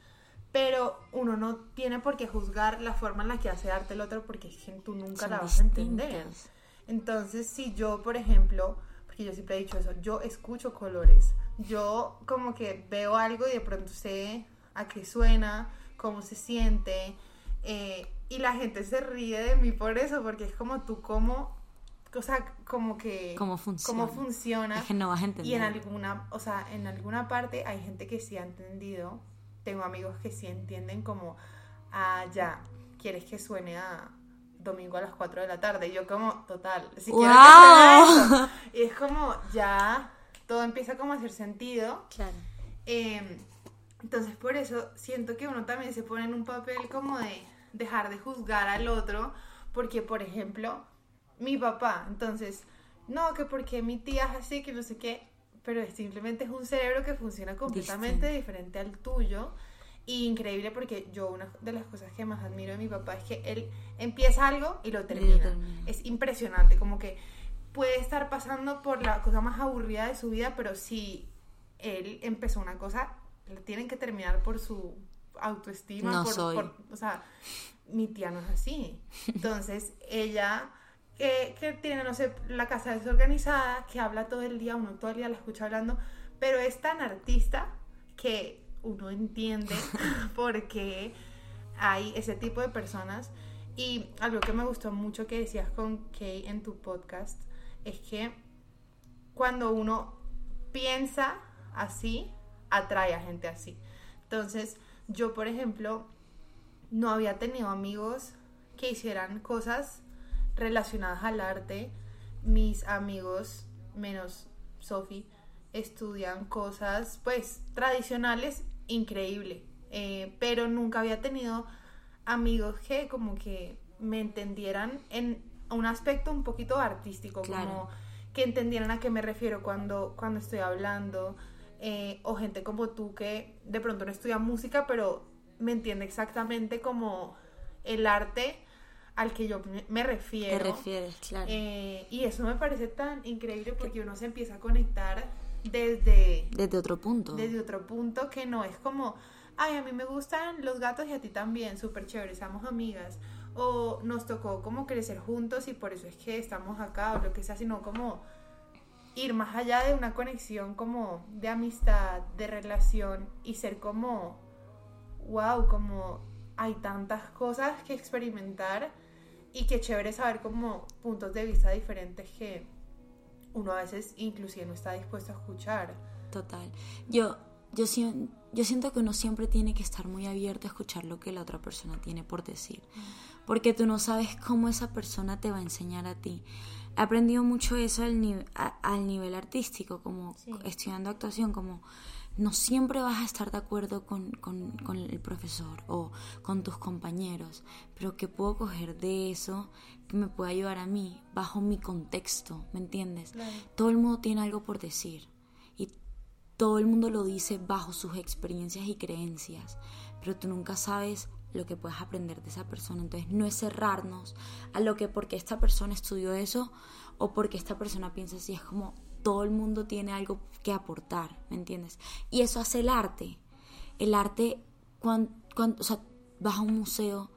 Pero uno no tiene por qué juzgar la forma en la que hace arte el otro porque es que tú nunca Son la vas a entender. Entonces, si yo, por ejemplo, porque yo siempre he dicho eso, yo escucho colores. Yo como que veo algo y de pronto sé a qué suena, cómo se siente. eh, y la gente se ríe de mí por eso, porque es como tú, como, o sea, como que... Cómo funciona. Cómo funciona. Es que no vas a entender. Y en alguna, o sea, en alguna parte hay gente que sí ha entendido. Tengo amigos que sí entienden como, ah, ya, quieres que suene a domingo a las 4 de la tarde. Y yo como, total, si quiero que ¡Guau! suene a eso. Y es como, ya, todo empieza como a hacer sentido. Claro. Eh, entonces por eso siento que uno también se pone en un papel como de dejar de juzgar al otro, porque por ejemplo, mi papá, entonces, no, que porque mi tía es así, que no sé qué, pero es simplemente es un cerebro que funciona completamente diferente al tuyo. Y increíble porque yo una de las cosas que más admiro de mi papá es que él empieza algo y lo termina. termina. Es impresionante, como que puede estar pasando por la cosa más aburrida de su vida, pero si él empezó una cosa, la tienen que terminar por su autoestima. No por, soy. por- o sea, mi tía no es así. Entonces, ella, que, que tiene, no sé, la casa desorganizada, que habla todo el día, uno todo el día la escucha hablando, pero es tan artista que uno entiende por qué hay ese tipo de personas. Y algo que me gustó mucho que decías con Kay en tu podcast es que cuando uno piensa así, atrae a gente así. Entonces, yo, por ejemplo, no había tenido amigos que hicieran cosas relacionadas al arte. Mis amigos, menos Sophie, estudian cosas, pues, tradicionales, increíble. Eh, pero nunca había tenido amigos que como que me entendieran en un aspecto un poquito artístico, Claro. como que entendieran a qué me refiero cuando, cuando estoy hablando, eh, o gente como tú que de pronto no estudia música, pero me entiende exactamente como el arte al que yo me, me Te refiero. refieres, claro. Eh, y eso me parece tan increíble porque uno se empieza a conectar desde, Desde otro punto. desde otro punto que no es como, ay, a mí me gustan los gatos y a ti también, súper chévere, somos amigas. O nos tocó como crecer juntos y por eso es que estamos acá o lo que sea, sino como ir más allá de una conexión como de amistad, de relación y ser como, wow, como hay tantas cosas que experimentar y qué chévere saber como puntos de vista diferentes que uno a veces inclusive no está dispuesto a escuchar. Total. Yo, yo, yo siento que uno siempre tiene que estar muy abierto a escuchar lo que la otra persona tiene por decir. Porque tú no sabes cómo esa persona te va a enseñar a ti. He aprendido mucho eso al, al nivel artístico, como Sí. estudiando actuación, como no siempre vas a estar de acuerdo con, con- con el profesor o con tus compañeros, pero que puedo coger de eso que me puede ayudar a mí bajo mi contexto, ¿me entiendes? Claro. Todo el mundo tiene algo por decir y todo el mundo lo dice bajo sus experiencias y creencias, pero tú nunca sabes lo que puedes aprender de esa persona. Entonces no es cerrarnos a lo que porque esta persona estudió eso o porque esta persona piensa así. Es como todo el mundo tiene algo que aportar, ¿me entiendes? Y eso hace el arte. El arte, cuando, o sea, vas a un museo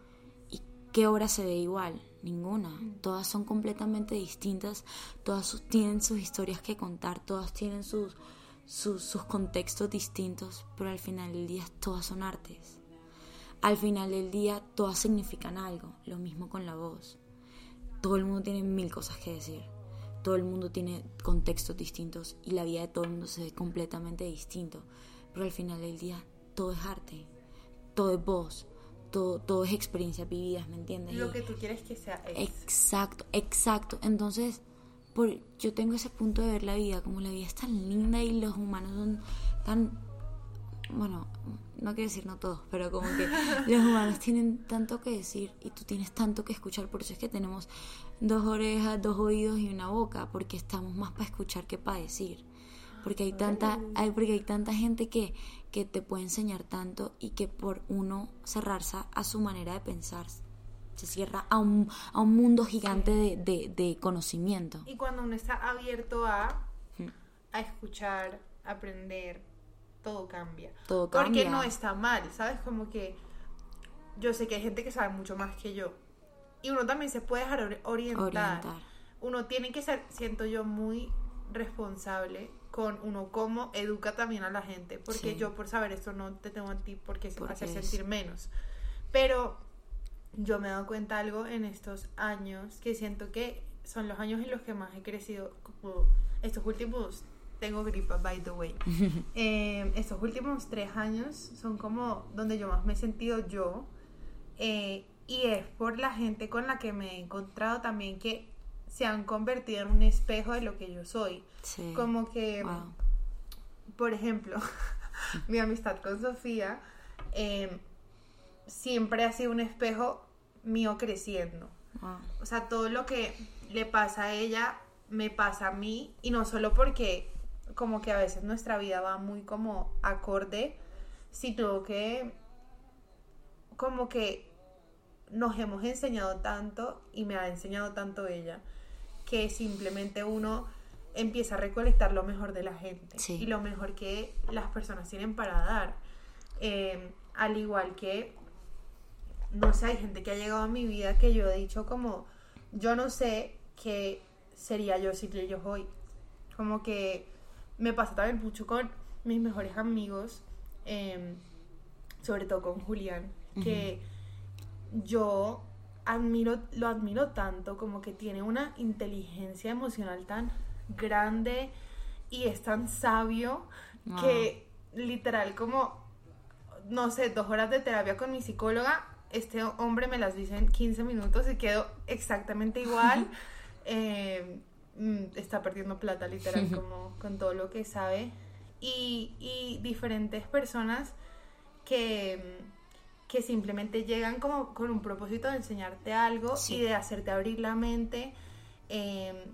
y qué obra se ve igual. Ninguna. Todas son completamente distintas. Todas sus- tienen sus historias que contar. Todas tienen sus, sus, sus contextos distintos. Pero al final del día todas son artes. Al final del día todas significan algo. Lo mismo con la voz. Todo el mundo tiene mil cosas que decir. Todo el mundo tiene contextos distintos y la vida de todo el mundo se ve completamente distinto. Pero al final del día todo es arte. Todo es voz. Todo, todo es experiencias vividas, ¿me entiendes? Lo que tú quieres que sea es. Exacto, exacto. Entonces, por, yo tengo ese punto de ver la vida, como la vida es tan linda y los humanos son tan... Bueno, no quiero decir no todos, pero como que los humanos tienen tanto que decir y tú tienes tanto que escuchar, por eso es que tenemos dos orejas, dos oídos y una boca, porque estamos más para escuchar que para decir. Porque hay tanta, hay, porque hay tanta gente que, que te puede enseñar tanto y que por uno cerrarse a su manera de pensar se cierra a un, a un mundo gigante de, de, de conocimiento. Y cuando uno está abierto a, a escuchar, aprender, todo cambia. Todo Porque cambia. no está mal, ¿sabes? Como que yo sé que hay gente que sabe mucho más que yo. Y uno también se puede dejar ori- orientar. Orientar. Uno tiene que ser, siento yo, muy responsable con uno cómo educa también a la gente. Porque Sí. yo por saber esto no te tengo a ti porque se es- sentir menos. Pero yo me he dado cuenta algo en estos años que siento que son los años en los que más he crecido. Como estos últimos, tengo gripa, by the way. Eh, estos últimos tres años son como donde yo más me he sentido yo. eh, y es por la gente con la que me he encontrado también que se han convertido en un espejo de lo que yo soy. Sí. Como que Wow. por ejemplo, mi amistad con Sofía eh, siempre ha sido un espejo mío creciendo. Wow. O sea, todo lo que le pasa a ella me pasa a mí y no solo porque como que a veces nuestra vida va muy como acorde, sino que como que nos hemos enseñado tanto y me ha enseñado tanto ella que simplemente uno empieza a recolectar lo mejor de la gente Sí. y lo mejor que las personas tienen para dar. Eh, al igual que, no sé, hay gente que ha llegado a mi vida que yo he dicho como, yo no sé qué sería yo sin ellos hoy. Como que me pasa también mucho con mis mejores amigos, eh, sobre todo con Julián, que yo admiro, lo admiro tanto, como que tiene una inteligencia emocional tan grande y es tan sabio Wow. que literal como, no sé, dos horas de terapia con mi psicóloga, este hombre me las dice en 15 minutos y quedo exactamente igual. Eh, mm, está perdiendo plata literal como con todo lo que sabe. Y, y diferentes personas que, que simplemente llegan como con un propósito de enseñarte algo Sí. y de hacerte abrir la mente eh,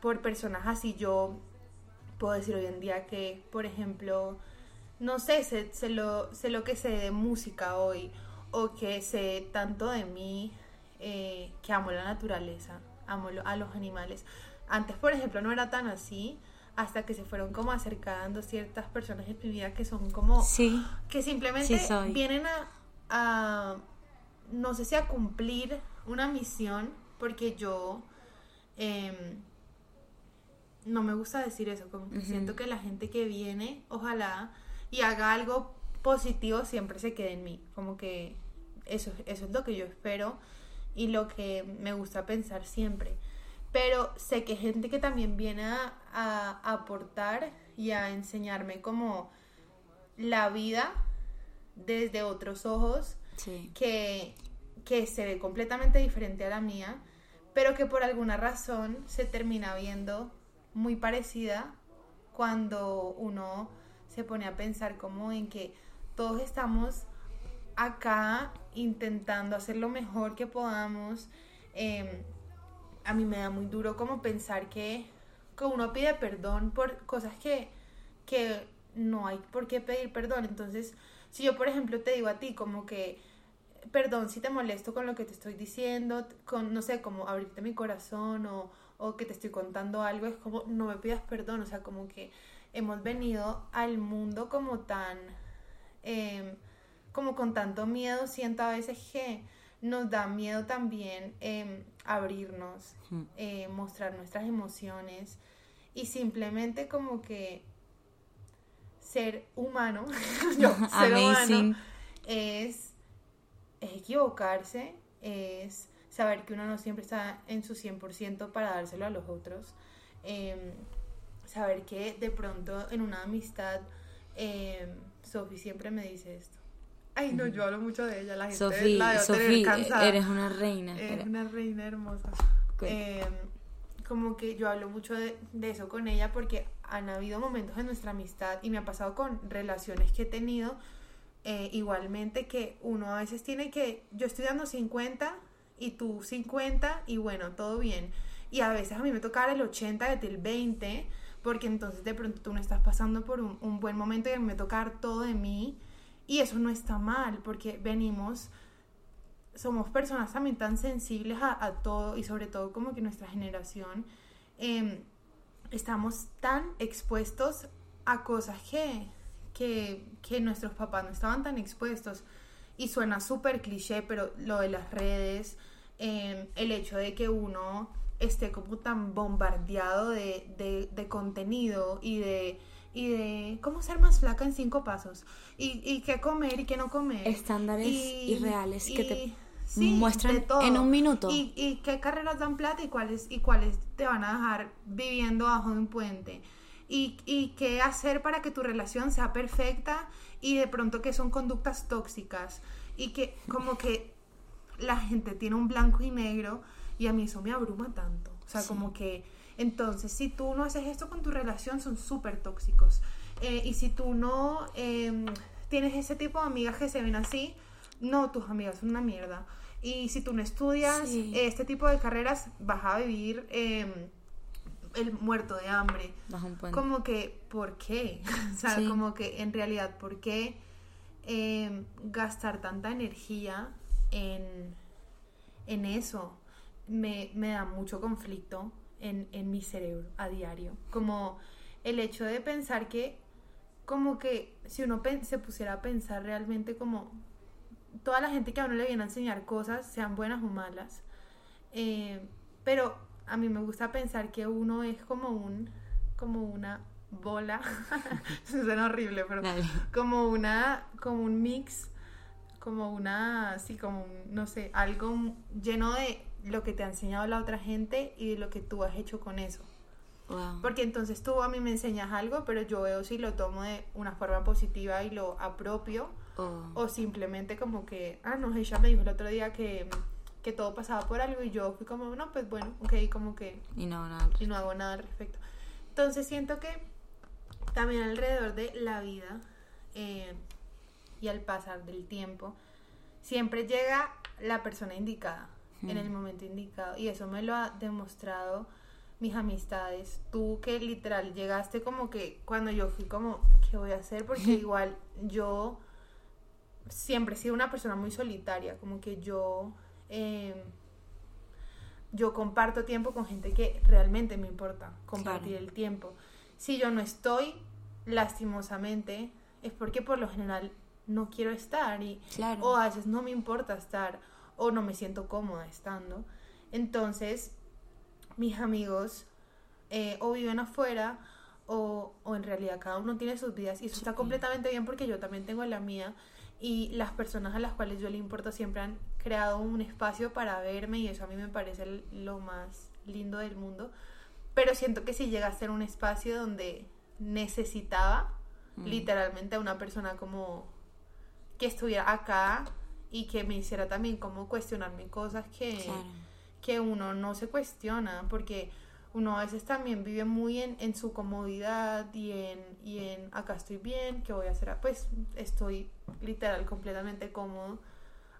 por personas así. Yo puedo decir hoy en día que, por ejemplo, no sé, sé, sé lo, sé lo que sé de música hoy o que sé tanto de mí eh, que amo la naturaleza, amo lo- a los animales. Antes, por ejemplo, no era tan así hasta que se fueron como acercando ciertas personas en mi vida que son como Sí. que simplemente Sí vienen a, a, no sé si a cumplir una misión, porque yo em, no me gusta decir eso, como que siento que la gente que viene, ojalá y haga algo positivo, siempre se quede en mí, como que eso, eso es lo que yo espero y lo que me gusta pensar siempre. Pero sé que gente que también viene a, a aportar y a enseñarme como la vida desde otros ojos Sí. que, que se ve completamente diferente a la mía, pero que por alguna razón se termina viendo muy parecida cuando uno se pone a pensar como en que todos estamos acá intentando hacer lo mejor que podamos. Eh, a mí me da muy duro como pensar que, que uno pide perdón por cosas que, que no hay por qué pedir perdón. Entonces, si yo, por ejemplo, te digo a ti como que, perdón si te molesto con lo que te estoy diciendo, con, no sé, como abrirte mi corazón o, o que te estoy contando algo, es como, no me pidas perdón, o sea, como que hemos venido al mundo como tan, eh, como con tanto miedo, siento a veces que nos da miedo también eh, abrirnos, eh, mostrar nuestras emociones y simplemente como que ser humano, yo, ser humano es, es equivocarse, es saber que uno no siempre está en su 100% para dárselo a los otros, eh, saber que de pronto en una amistad, eh, Sophie siempre me dice esto. Ay, no, yo hablo mucho de ella, la gente Sofía, la debo tener Sofía, cansada. eres una reina. Es Era- una reina hermosa. Eh, como que yo hablo mucho de, de eso con ella porque han habido momentos en nuestra amistad y me ha pasado con relaciones que he tenido eh, igualmente que uno a veces tiene que, yo estoy dando 50 y tú 50 y bueno, todo bien. Y a veces a mí me toca el 80 de ti el 20 porque entonces de pronto tú no estás pasando por un, un buen momento y a mí me toca todo de mí y eso no está mal porque venimos somos personas también tan sensibles a, a todo y sobre todo como que nuestra generación eh, estamos tan expuestos a cosas que, que, que nuestros papás no estaban tan expuestos. Y suena súper cliché pero lo de las redes eh, el hecho de que uno esté como tan bombardeado de, de, de contenido y de y de cómo ser más flaca en cinco pasos. Y, y qué comer y qué no comer. Estándares irreales que te muestran de todo. en un minuto. Y, y qué carreras dan plata y cuáles, y cuáles te van a dejar viviendo bajo de un puente. Y, y qué hacer para que tu relación sea perfecta y de pronto que son conductas tóxicas. Y que como que la gente tiene un blanco y negro y a mí eso me abruma tanto. O sea, Sí. como que entonces si tú no haces esto con tu relación son súper tóxicos. Eh, y si tú no em, tienes ese tipo de amigas que se ven así, no, tus amigas son una mierda. Y si tú no estudias Sí. este tipo de carreras, vas a vivir em, el muerto de hambre. Bajo un puente. Como que, ¿por qué? o sea, Sí. como que en realidad, ¿por qué em, gastar tanta energía en, en eso? Me, me da mucho conflicto en, en mi cerebro a diario. Como el hecho de pensar que, como que si uno se pusiera a pensar realmente como toda la gente que a uno le viene a enseñar cosas, sean buenas o malas, eh, pero a mí me gusta pensar que uno es como un, como una bola, suena horrible, pero Dale. como una, como un mix, como una, así como, un, no sé, algo lleno de lo que te ha enseñado la otra gente y de lo que tú has hecho con eso. Wow. Porque entonces tú a mí me enseñas algo, pero yo veo si lo tomo de una forma positiva y lo apropio, Oh, o simplemente como que, ah, no, ella me dijo el otro día que, que todo pasaba por algo y yo fui como, no, pues bueno, ok, como que y no, nada. y no hago nada al respecto. Entonces siento que también alrededor de la vida eh, y al pasar del tiempo, siempre llega la persona indicada en el momento indicado. Y eso me lo ha demostrado mis amistades. Tú que literal llegaste como que cuando yo fui como, ¿qué voy a hacer? Porque igual yo siempre he sido una persona muy solitaria, como que yo... eh, yo comparto tiempo con gente que realmente me importa compartir Claro. el tiempo. Si yo no estoy, lastimosamente, es porque por lo general no quiero estar y Claro. o a veces no me importa estar o no me siento cómoda estando. Entonces, mis amigos eh, o viven afuera o, o en realidad cada uno tiene sus vidas y eso está completamente bien porque yo también tengo la mía y las personas a las cuales yo le importo siempre han creado un espacio para verme y eso a mí me parece lo más lindo del mundo. Pero siento que si llega a ser un espacio donde necesitaba Mm. literalmente a una persona como que estuviera acá y que me hiciera también como cuestionarme cosas que, Claro. que uno no se cuestiona porque uno a veces también vive muy en, en su comodidad y en, y en acá estoy bien, ¿qué voy a hacer? Pues estoy literal completamente cómodo.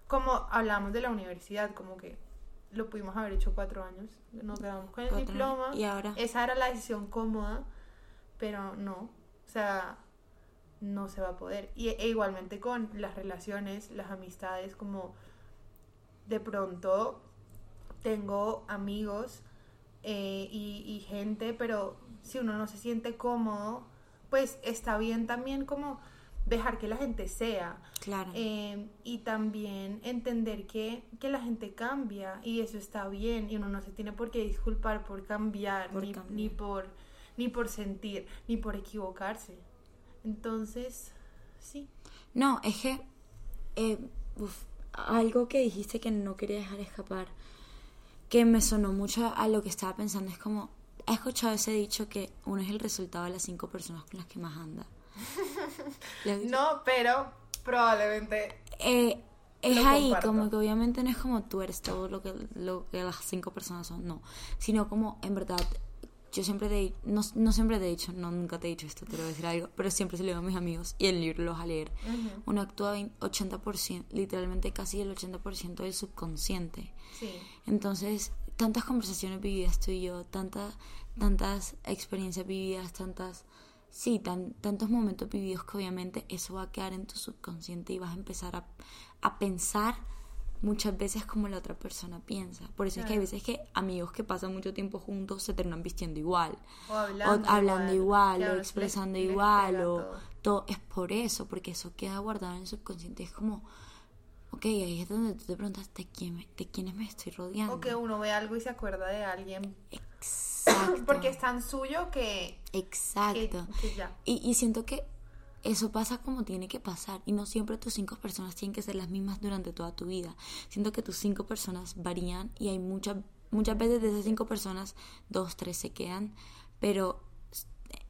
Como hablamos de la universidad, como que lo pudimos haber hecho cuatro años, nos quedamos con el Cuatro diploma. Y ahora. Esa era la decisión cómoda, pero no, o sea, no se va a poder. Y, e igualmente con las relaciones, las amistades, como de pronto tengo amigos eh, y, y gente, pero si uno no se siente cómodo, pues está bien también como dejar que la gente sea. Claro. Eh, y también entender que, que la gente cambia y eso está bien y uno no se tiene por qué disculpar por cambiar, Por ni, cambiar. ni por ni por sentir, ni por equivocarse. Entonces, sí. No, es que eh, uf, algo que dijiste que no quería dejar escapar, que me sonó mucho a lo que estaba pensando, es como, he escuchado ese dicho que uno es el resultado de las cinco personas con las que más anda. No, pero probablemente Eh, es ahí, comparto. como que obviamente no es como tú eres todo lo que, lo que las cinco personas son, no, sino como en verdad, yo siempre te he no, no siempre te he dicho, no, nunca te he dicho esto, te lo voy a decir algo, pero siempre se lo digo a mis amigos y el libro los a leer. Uno actúa vein- 80%, literalmente casi el 80% del subconsciente. sí. Entonces, tantas conversaciones vividas tú y yo, tantas, tantas experiencias vividas, tantas, sí, tan, tantos momentos vividos que obviamente eso va a quedar en tu subconsciente y vas a empezar a, a pensar muchas veces como la otra persona piensa. Por eso es que hay veces que amigos que pasan mucho tiempo juntos se terminan vistiendo igual. O hablando, o hablando igual, o expresando les- igual, o todo. Es por eso, porque eso queda guardado en el subconsciente. Es como, ok, ahí es donde tú te preguntas de, quién de quiénes me estoy rodeando. O que uno ve algo y se acuerda de alguien Exacto. porque es tan suyo que, que, Exacto. que ya. Y, y siento que eso pasa como tiene que pasar. Y no siempre tus cinco personas tienen que ser las mismas durante toda tu vida. Siento que tus cinco personas varían y hay muchas, muchas veces de esas cinco personas, dos, tres se quedan. Pero eh,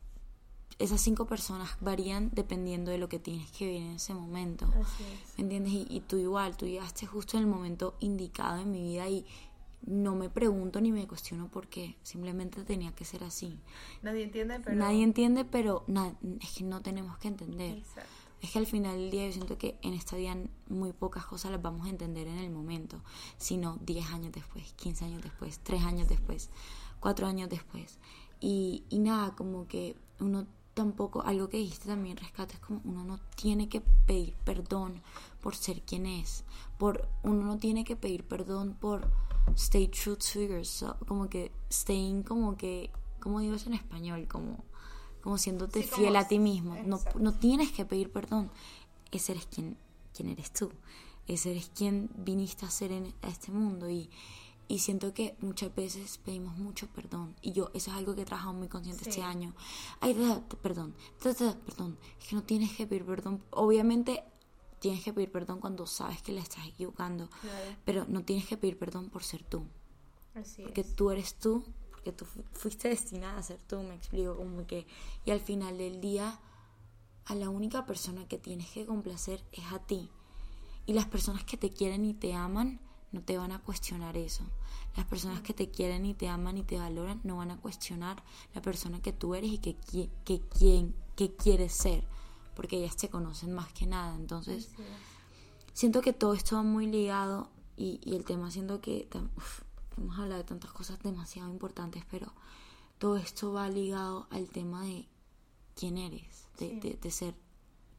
esas cinco personas varían dependiendo de lo que tienes que vivir en ese momento. ¿Me entiendes? Y, y tú igual, tú llegaste justo en el momento indicado en mi vida y no me pregunto ni me cuestiono por qué. Simplemente tenía que ser así. Nadie entiende, pero... Nadie entiende, pero na- es que no tenemos que entender. Exacto. Es que al final del día yo siento que en esta vida muy pocas cosas las vamos a entender en el momento, sino 10 años después, 15 años después, 3 años después, 4 años después. Y, y nada, como que uno tampoco, algo que dijiste también, rescate, es como uno no tiene que pedir perdón por ser quien es. Por, uno no tiene que pedir perdón por stay true to yourself. Como que staying, como que, como digo eso en español, como, como siéndote Sí, fiel como- a ti mismo. No, no tienes que pedir perdón. Ese eres quien, quien eres tú. Ese eres quien viniste a ser en a este mundo. Y, y siento que muchas veces pedimos mucho perdón. Y yo, eso es algo que he trabajado muy consciente Sí. este año. Ay, perdón, perdón. Es que no tienes que pedir perdón. Obviamente tienes que pedir perdón cuando sabes que le estás equivocando. Claro. Pero no tienes que pedir perdón por ser tú. Así Porque es. tú eres tú, porque tú fu- fuiste destinada a ser tú, me explico, como que... Y al final del día, a la única persona que tienes que complacer es a ti. Y las personas que te quieren y te aman no te van a cuestionar eso. Las personas que te quieren y te aman y te valoran no van a cuestionar la persona que tú eres y que, que, quien, que quieres ser. Porque ellas te conocen más que nada. Entonces, siento que todo esto va muy ligado y, y el tema siento que uf, hemos hablado de tantas cosas demasiado importantes, pero todo esto va ligado al tema de quién eres, de, Sí. de- de ser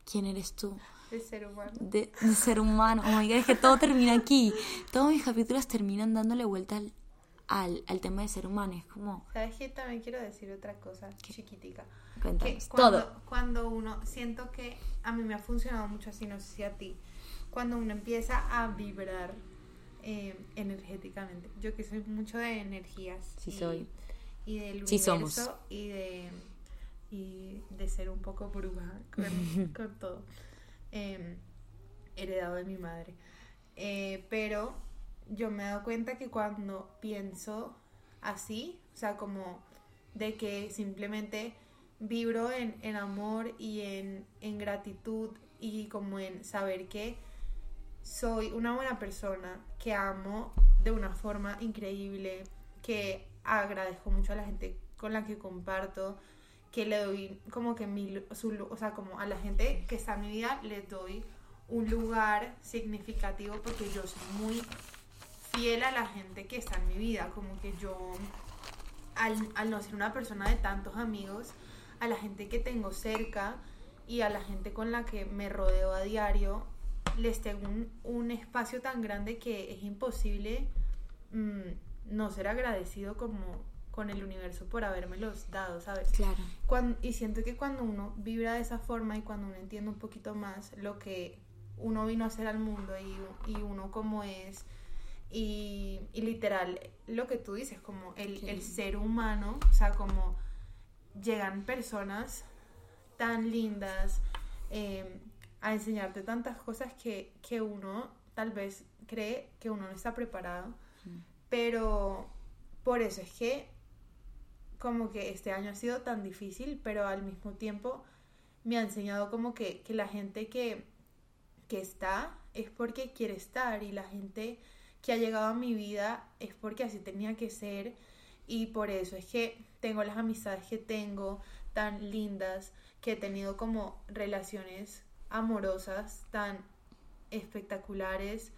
quién eres tú, De ser humano. de, de ser humano. Oh my God, es que todo termina aquí. Todos mis capítulos terminan dándole vuelta al, al, al tema de ser humano. Es como, ¿Sabes qué? También quiero decir otra cosa chiquitica. Que cuando, todo. cuando uno, siento que a mí me ha funcionado mucho así, no sé si a ti, cuando uno empieza a vibrar eh, energéticamente. Yo que soy mucho de energías. Sí y, soy. Y del Sí universo somos. y de y de ser un poco bruja con, con todo. Eh, heredado de mi madre. Eh, pero yo me he dado cuenta que cuando pienso así, o sea, como de que simplemente vibro en, en amor y en, en gratitud y como en saber que soy una buena persona, que amo de una forma increíble, que agradezco mucho a la gente con la que comparto, que le doy como que mi, su, o sea, como a la gente que está en mi vida les doy un lugar significativo porque yo soy muy fiel a la gente que está en mi vida, como que yo al, al no ser una persona de tantos amigos, a la gente que tengo cerca y a la gente con la que me rodeo a diario, les tengo un, un espacio tan grande que es imposible mm, no ser agradecido como con el universo por habérmelos dado, ¿sabes? Claro. Cuan- y siento que cuando uno vibra de esa forma y cuando uno entiende un poquito más lo que uno vino a hacer al mundo y, y uno como es, y, y literal, lo que tú dices, como el, el ser humano, o sea, como llegan personas tan lindas eh, a enseñarte tantas cosas que, que uno tal vez cree que uno no está preparado, pero por eso es que como que este año ha sido tan difícil, pero al mismo tiempo me ha enseñado como que, que la gente que, que está es porque quiere estar y la gente que ha llegado a mi vida es porque así tenía que ser. Y por eso es que tengo las amistades que tengo tan lindas, que he tenido como relaciones amorosas tan espectaculares,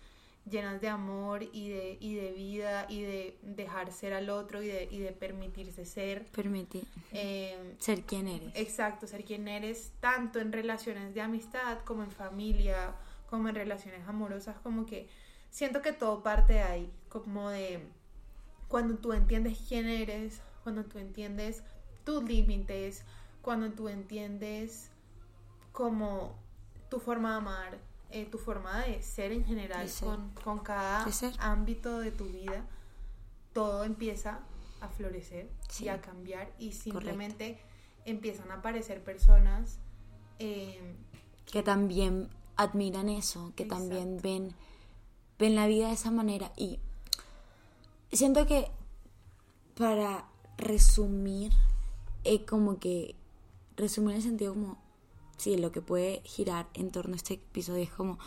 llenas de amor y de, y de vida y de dejar ser al otro y de, y de permitirse ser. Permitir Eh, ser quien eres. Exacto, ser quien eres, tanto en relaciones de amistad como en familia, como en relaciones amorosas, como que siento que todo parte de ahí, como de cuando tú entiendes quién eres, cuando tú entiendes tus límites, cuando tú entiendes como tu forma de amar, eh, tu forma de ser en general, ser. con, con cada ámbito de tu vida, todo empieza a florecer Sí. y a cambiar y simplemente empiezan a aparecer personas eh, que también admiran eso, que Exacto. también ven, ven la vida de esa manera. Y siento que para resumir, eh, como que resumir en el sentido como, sí, lo que puede girar en torno a este episodio es como,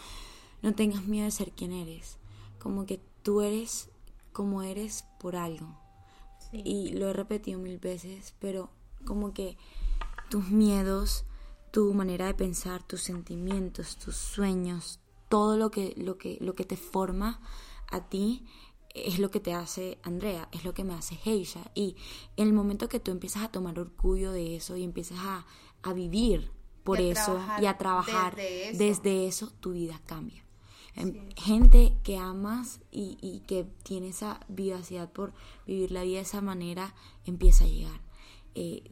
no tengas miedo de ser quien eres, como que tú eres como eres por algo. sí, Y lo he repetido mil veces, pero como que tus miedos, tu manera de pensar, tus sentimientos, tus sueños, todo lo que, lo que, lo que te forma a ti es lo que te hace Andrea, es lo que me hace Heisha. Y en el momento que tú empiezas a tomar orgullo de eso y empiezas a, a vivir por Y eso y a trabajar desde eso. desde eso, tu vida cambia. Em, Gente que amas y, y que tiene esa vivacidad por vivir la vida de esa manera empieza a llegar. Eh,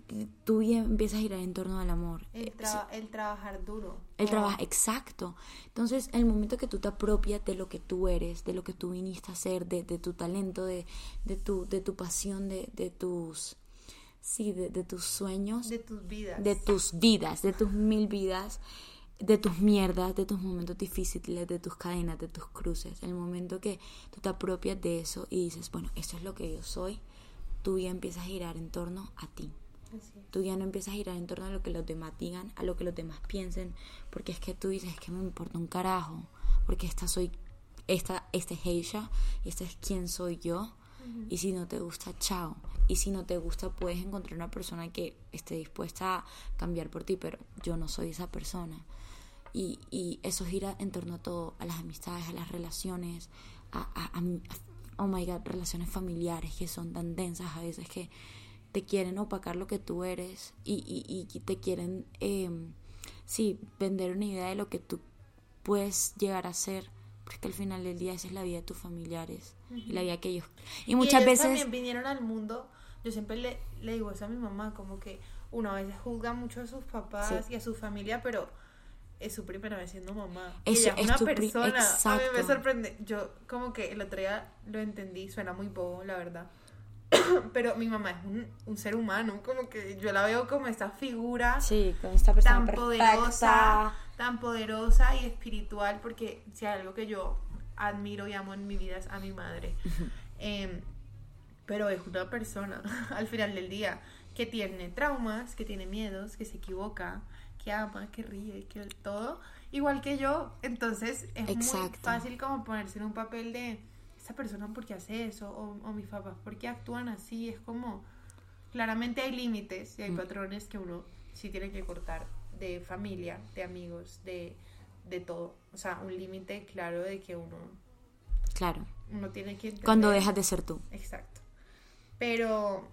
tu vida empieza a girar en torno al amor. El, Eh, tra- el trabajar duro. el trabajo, exacto. Entonces, el momento que tú te apropias de lo que tú eres, de lo que tú viniste a hacer, de, de tu talento, de, de, tu, de tu pasión, de, de tus, sí, de, de tus sueños, De tus vidas. de tus vidas, de tus mil vidas, de tus mierdas, de tus momentos difíciles, de tus cadenas, de tus cruces. El momento que tú te apropias de eso y dices, bueno, esto es lo que yo soy, tu vida empieza a girar en torno a ti. Es. Tu vida no empieza a girar en torno a lo que los demás digan, a lo que los demás piensen, porque es que tú dices que me importa un carajo, porque esta soy, esta, este es ella, y este es quién soy yo, y si no te gusta, chao. Y si no te gusta, puedes encontrar una persona que esté dispuesta a cambiar por ti, pero yo no soy esa persona. Y, y eso gira en torno a todo, a las amistades, a las relaciones, a, a- a- oh my god, relaciones familiares que son tan densas a veces que te quieren opacar lo que tú eres y, y, y te quieren, eh, sí, vender una idea de lo que tú puedes llegar a ser, porque al final del día esa es la vida de tus familiares y la vida que ellos... Y muchas ellos veces... también vinieron al mundo. Yo siempre le, le digo eso a mi mamá, como que uno a veces juzga mucho a sus papás Sí. y a su familia, pero es su primera vez siendo mamá. Eso Ella es una persona. A mí me sorprende. Yo como que el otro día lo entendí, suena muy bobo, la verdad. pero mi mamá es un, un ser humano, como que yo la veo como esta figura Sí, con esta persona tan perfecta. poderosa, tan poderosa y espiritual, porque si hay algo que yo admiro y amo en mi vida es a mi madre. Em, pero es una persona, al final del día, que tiene traumas, que tiene miedos, que se equivoca, que ama, que ríe, que todo, igual que yo. Entonces es muy fácil como ponerse en un papel de esta persona por qué hace eso, o, o mis papás por qué actúan así. Es como, claramente hay límites y hay patrones que uno sí tiene que cortar de familia, de amigos, de, de todo. O sea, un límite claro de que uno, Claro, uno tiene que entender. cuando dejas de ser tú. Exacto. Pero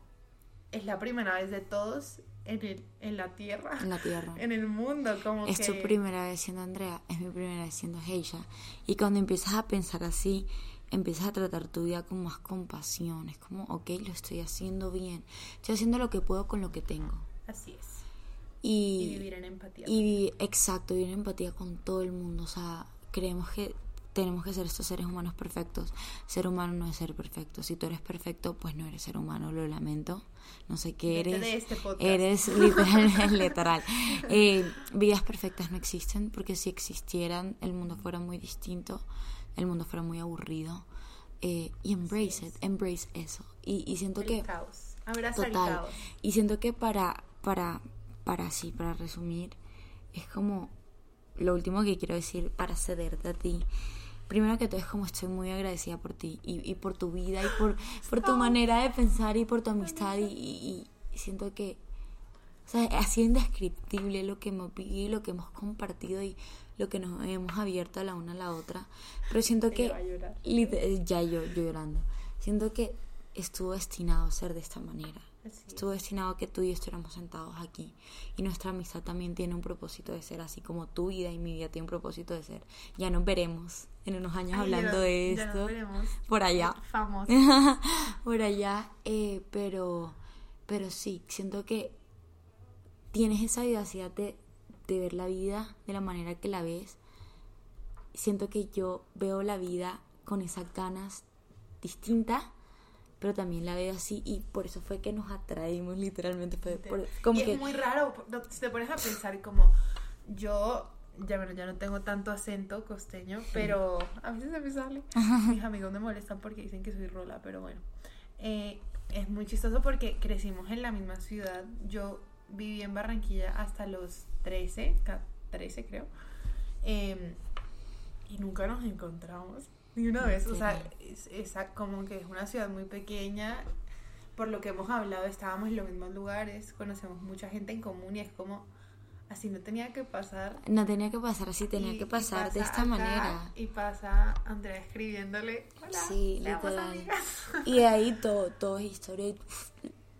es la primera vez de todos en, el, en la tierra, En la tierra. en el mundo, como Es que... tu primera vez siendo Andrea, es mi primera vez siendo Heisha. Y cuando empiezas a pensar así, empiezas a tratar tu vida con más compasión. Es como, ok, lo estoy haciendo bien. Estoy haciendo lo que puedo con lo que tengo. Así es. Y, Y vivir en empatía. y vi- exacto, vivir en empatía con todo el mundo. O sea, creemos que tenemos que ser estos seres humanos perfectos. Ser humano no es ser perfecto. Si tú eres perfecto, pues no eres ser humano, lo lamento. No sé qué eres. este. Eres literal, literal. Eh, vidas perfectas no existen porque si existieran el mundo fuera muy distinto, el mundo fuera muy aburrido. Eh, y embrace it, embrace eso. Y, y siento el que caos. Abraza el Total. caos. Y siento que para, para, para sí, para resumir, es como lo último que quiero decir para cederte a ti. Primero que todo es como estoy muy agradecida por ti y, y por tu vida y por, por tu manera de pensar y por tu amistad y, y- y siento que o sea, ha sido indescriptible lo que hemos vivido y lo que hemos compartido y lo que nos hemos abierto a la una a la otra. Pero siento que... Ya yo, yo llorando. Siento que estuvo destinado a ser de esta manera. Es. Estuvo destinado a que tú y yo estuviéramos sentados aquí. Y nuestra amistad también tiene un propósito de ser, así como tu vida y mi vida tiene un propósito de ser. Ya nos veremos en unos años Ay, hablando ya- de ya nos esto. veremos. Por allá. Famoso. por allá. eh, pero, pero sí, siento que tienes esa vivacidad de, de ver la vida de la manera que la ves. Siento que yo veo la vida con esas ganas distintas, pero también la veo así y por eso fue que nos atraímos literalmente. Fue por- como y que, es muy raro, si te pones a pensar como yo, ya, bueno, ya no tengo tanto acento costeño, pero a veces se me sale. Mis amigos me molestan porque dicen que soy rola, pero bueno. Eh, es muy chistoso porque crecimos en la misma ciudad. Yo viví en Barranquilla hasta los 13, ca- 13 creo. Eh, y nunca nos encontramos ni una vez. O sea, es, es como que es una ciudad muy pequeña. Por lo que hemos hablado, estábamos en los mismos lugares, conocemos mucha gente en común y es como así no tenía que pasar. no tenía que pasar así, tenía Y- que pasar de esta acá, manera. Y pasa Andrea escribiéndole. Hola, Sí, literal. amigas". Y de ahí todo, todo es historia.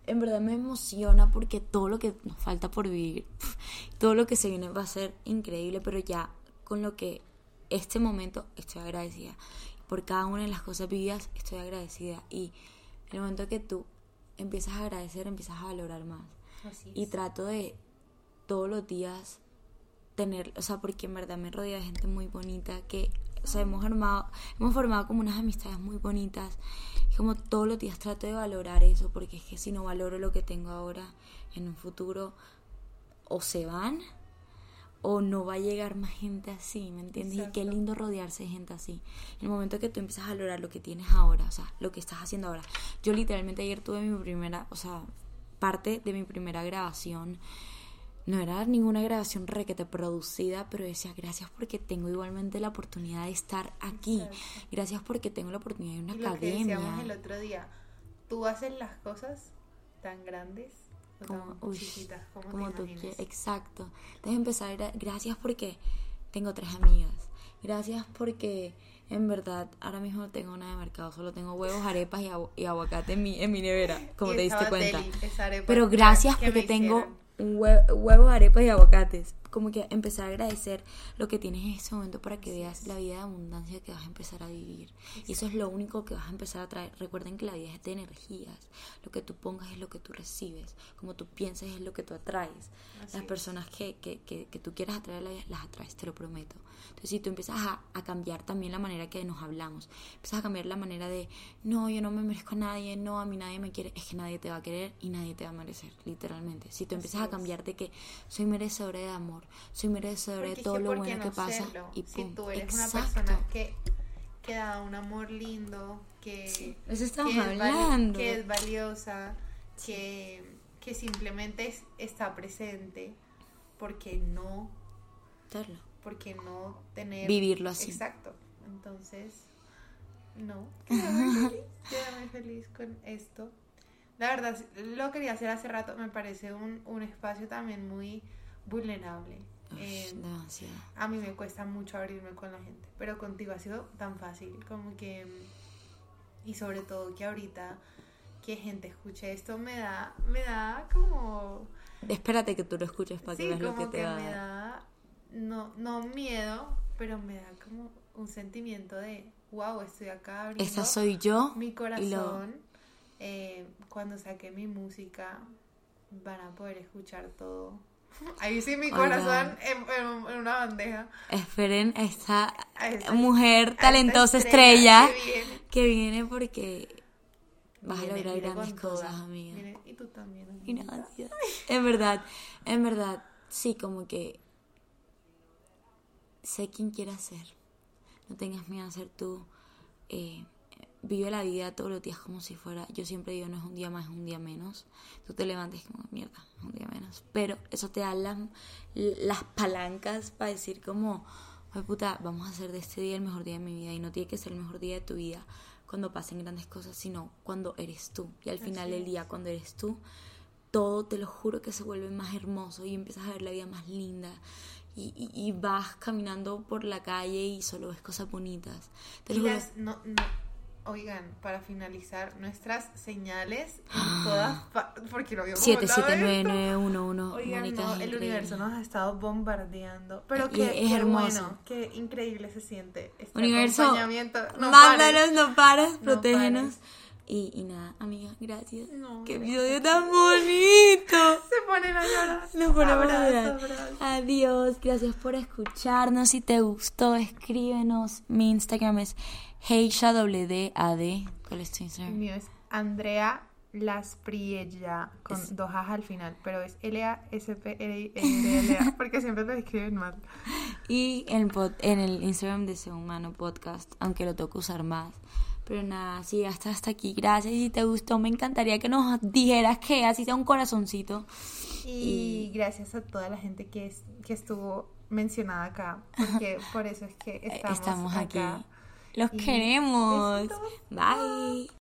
en verdad me emociona porque todo lo que nos falta por vivir. todo lo que se viene va a ser increíble, pero ya con lo que este momento estoy agradecida. Por cada una de las cosas vividas estoy agradecida. Y el momento que tú empiezas a agradecer, empiezas a valorar más. y trato de todos los días tener, o sea, porque en verdad me rodea de gente muy bonita que, o sea, hemos formado, hemos formado como unas amistades muy bonitas. Y como todos los días trato de valorar eso, porque es que si no valoro lo que tengo ahora, en un futuro, o se van o no va a llegar más gente así, ¿me entiendes? Y qué lindo rodearse de gente así. En el momento que tú empiezas a valorar lo que tienes ahora, o sea, lo que estás haciendo ahora. Yo literalmente ayer tuve mi primera, o sea, parte de mi primera grabación. No era ninguna grabación requete producida, pero decía gracias porque tengo igualmente la oportunidad de estar aquí. Gracias porque tengo la oportunidad de una y lo academia. Que decíamos el otro día, tú haces las cosas tan grandes como, como, tú quieres. Exacto. Entonces empezar a gracias porque tengo tres amigas. Gracias porque en verdad ahora mismo tengo una de mercado. Solo tengo huevos, arepas y, aguacate en mi, en mi nevera, como te diste cuenta. Pero gracias porque tengo un huevo, arepas y aguacates como que empezar a agradecer lo que tienes en ese momento para que veas la vida de abundancia que vas a empezar a vivir. Y eso es lo único que vas a empezar a traer. Recuerden que la vida es de energías. Lo que tú pongas es lo que tú recibes. Como tú pienses es lo que tú atraes. Las personas que, que, que, que, tú quieras atraer las atraes, te lo prometo. Entonces si tú empiezas a, a, cambiar también la manera que nos hablamos, empiezas a cambiar la manera de, no, yo no me merezco a nadie, no, a mí nadie me quiere, es que nadie te va a querer y nadie te va a merecer, literalmente. Si tú empiezas a cambiar de que soy merecedora de amor, soy merecedora de todo lo bueno que pasa. Y Si tú eres una persona que, que da un amor lindo, que, Eso estamos que, hablando. Es que es valiosa, que, que simplemente está presente, porque no... Porque no tener... Vivirlo así. Exacto. Entonces, no. Quédame feliz, quédame feliz con esto. La verdad, lo quería hacer hace rato, me parece un, un espacio también muy vulnerable. Eh, a mí me cuesta mucho abrirme con la gente, pero contigo ha sido tan fácil, como que... Y sobre todo que ahorita que gente escuche esto me da, me da como... Espérate que tú lo escuches para que veas lo que te que me da, no, no miedo, pero me da como un sentimiento de, wow, estoy acá abriendo Esa soy yo. Mi corazón, eh, cuando saque mi música, van a poder escuchar todo Ahí sí mi corazón en, una bandeja. Esperen a esta, mujer talentosa estrella, que, viene. porque vas a lograr grandes cosas, amiga. y tú también. En verdad, en verdad, sí, como que sé quién quieres ser. No tengas miedo a ser tú. Eh, vive la vida todos los días como si fuera, yo siempre digo, no es un día más, es un día menos. Tú te levantes como, mierda, es un día menos. Pero eso te da las, las palancas para decir como, ay puta, vamos a hacer de este día el mejor día de mi vida. Y no tiene que ser el mejor día de tu vida cuando pasen grandes cosas, sino cuando eres tú. Y al final del día, cuando eres tú, todo, te lo juro que se vuelve más hermoso y empiezas a ver la vida más linda. Y, y, vas caminando por la calle y solo ves cosas bonitas. Te lo juro. No, no Oigan, para finalizar, nuestras señales todas porque lo 779911 Oigan, no, el universo nos ha estado bombardeando. Pero que es hermoso. Bueno, qué increíble se siente este universo. No mándanos, no pares, protégenos. Y, y, nada, amiga, gracias. Qué episodio tan bonito. Se ponen a llorar. Nos ponemos a llorar. Adiós, gracias por escucharnos. Si te gustó, escríbenos. Mi Instagram es HWDAD. ¿Cuál es tu Instagram? El mío es Andrea Laspriella con dos A's al final, pero es L-A-S-P-L-A porque siempre lo escriben mal. Y en, en el Instagram de Ser Humano Podcast, aunque lo toco usar más. Pero nada, sí, hasta, hasta aquí. Gracias. Si te gustó, me encantaría que nos dijeras que así sea un corazoncito. Y, gracias a toda la gente que, que estuvo mencionada acá, porque por eso es que estamos, aquí. Los queremos. Bye.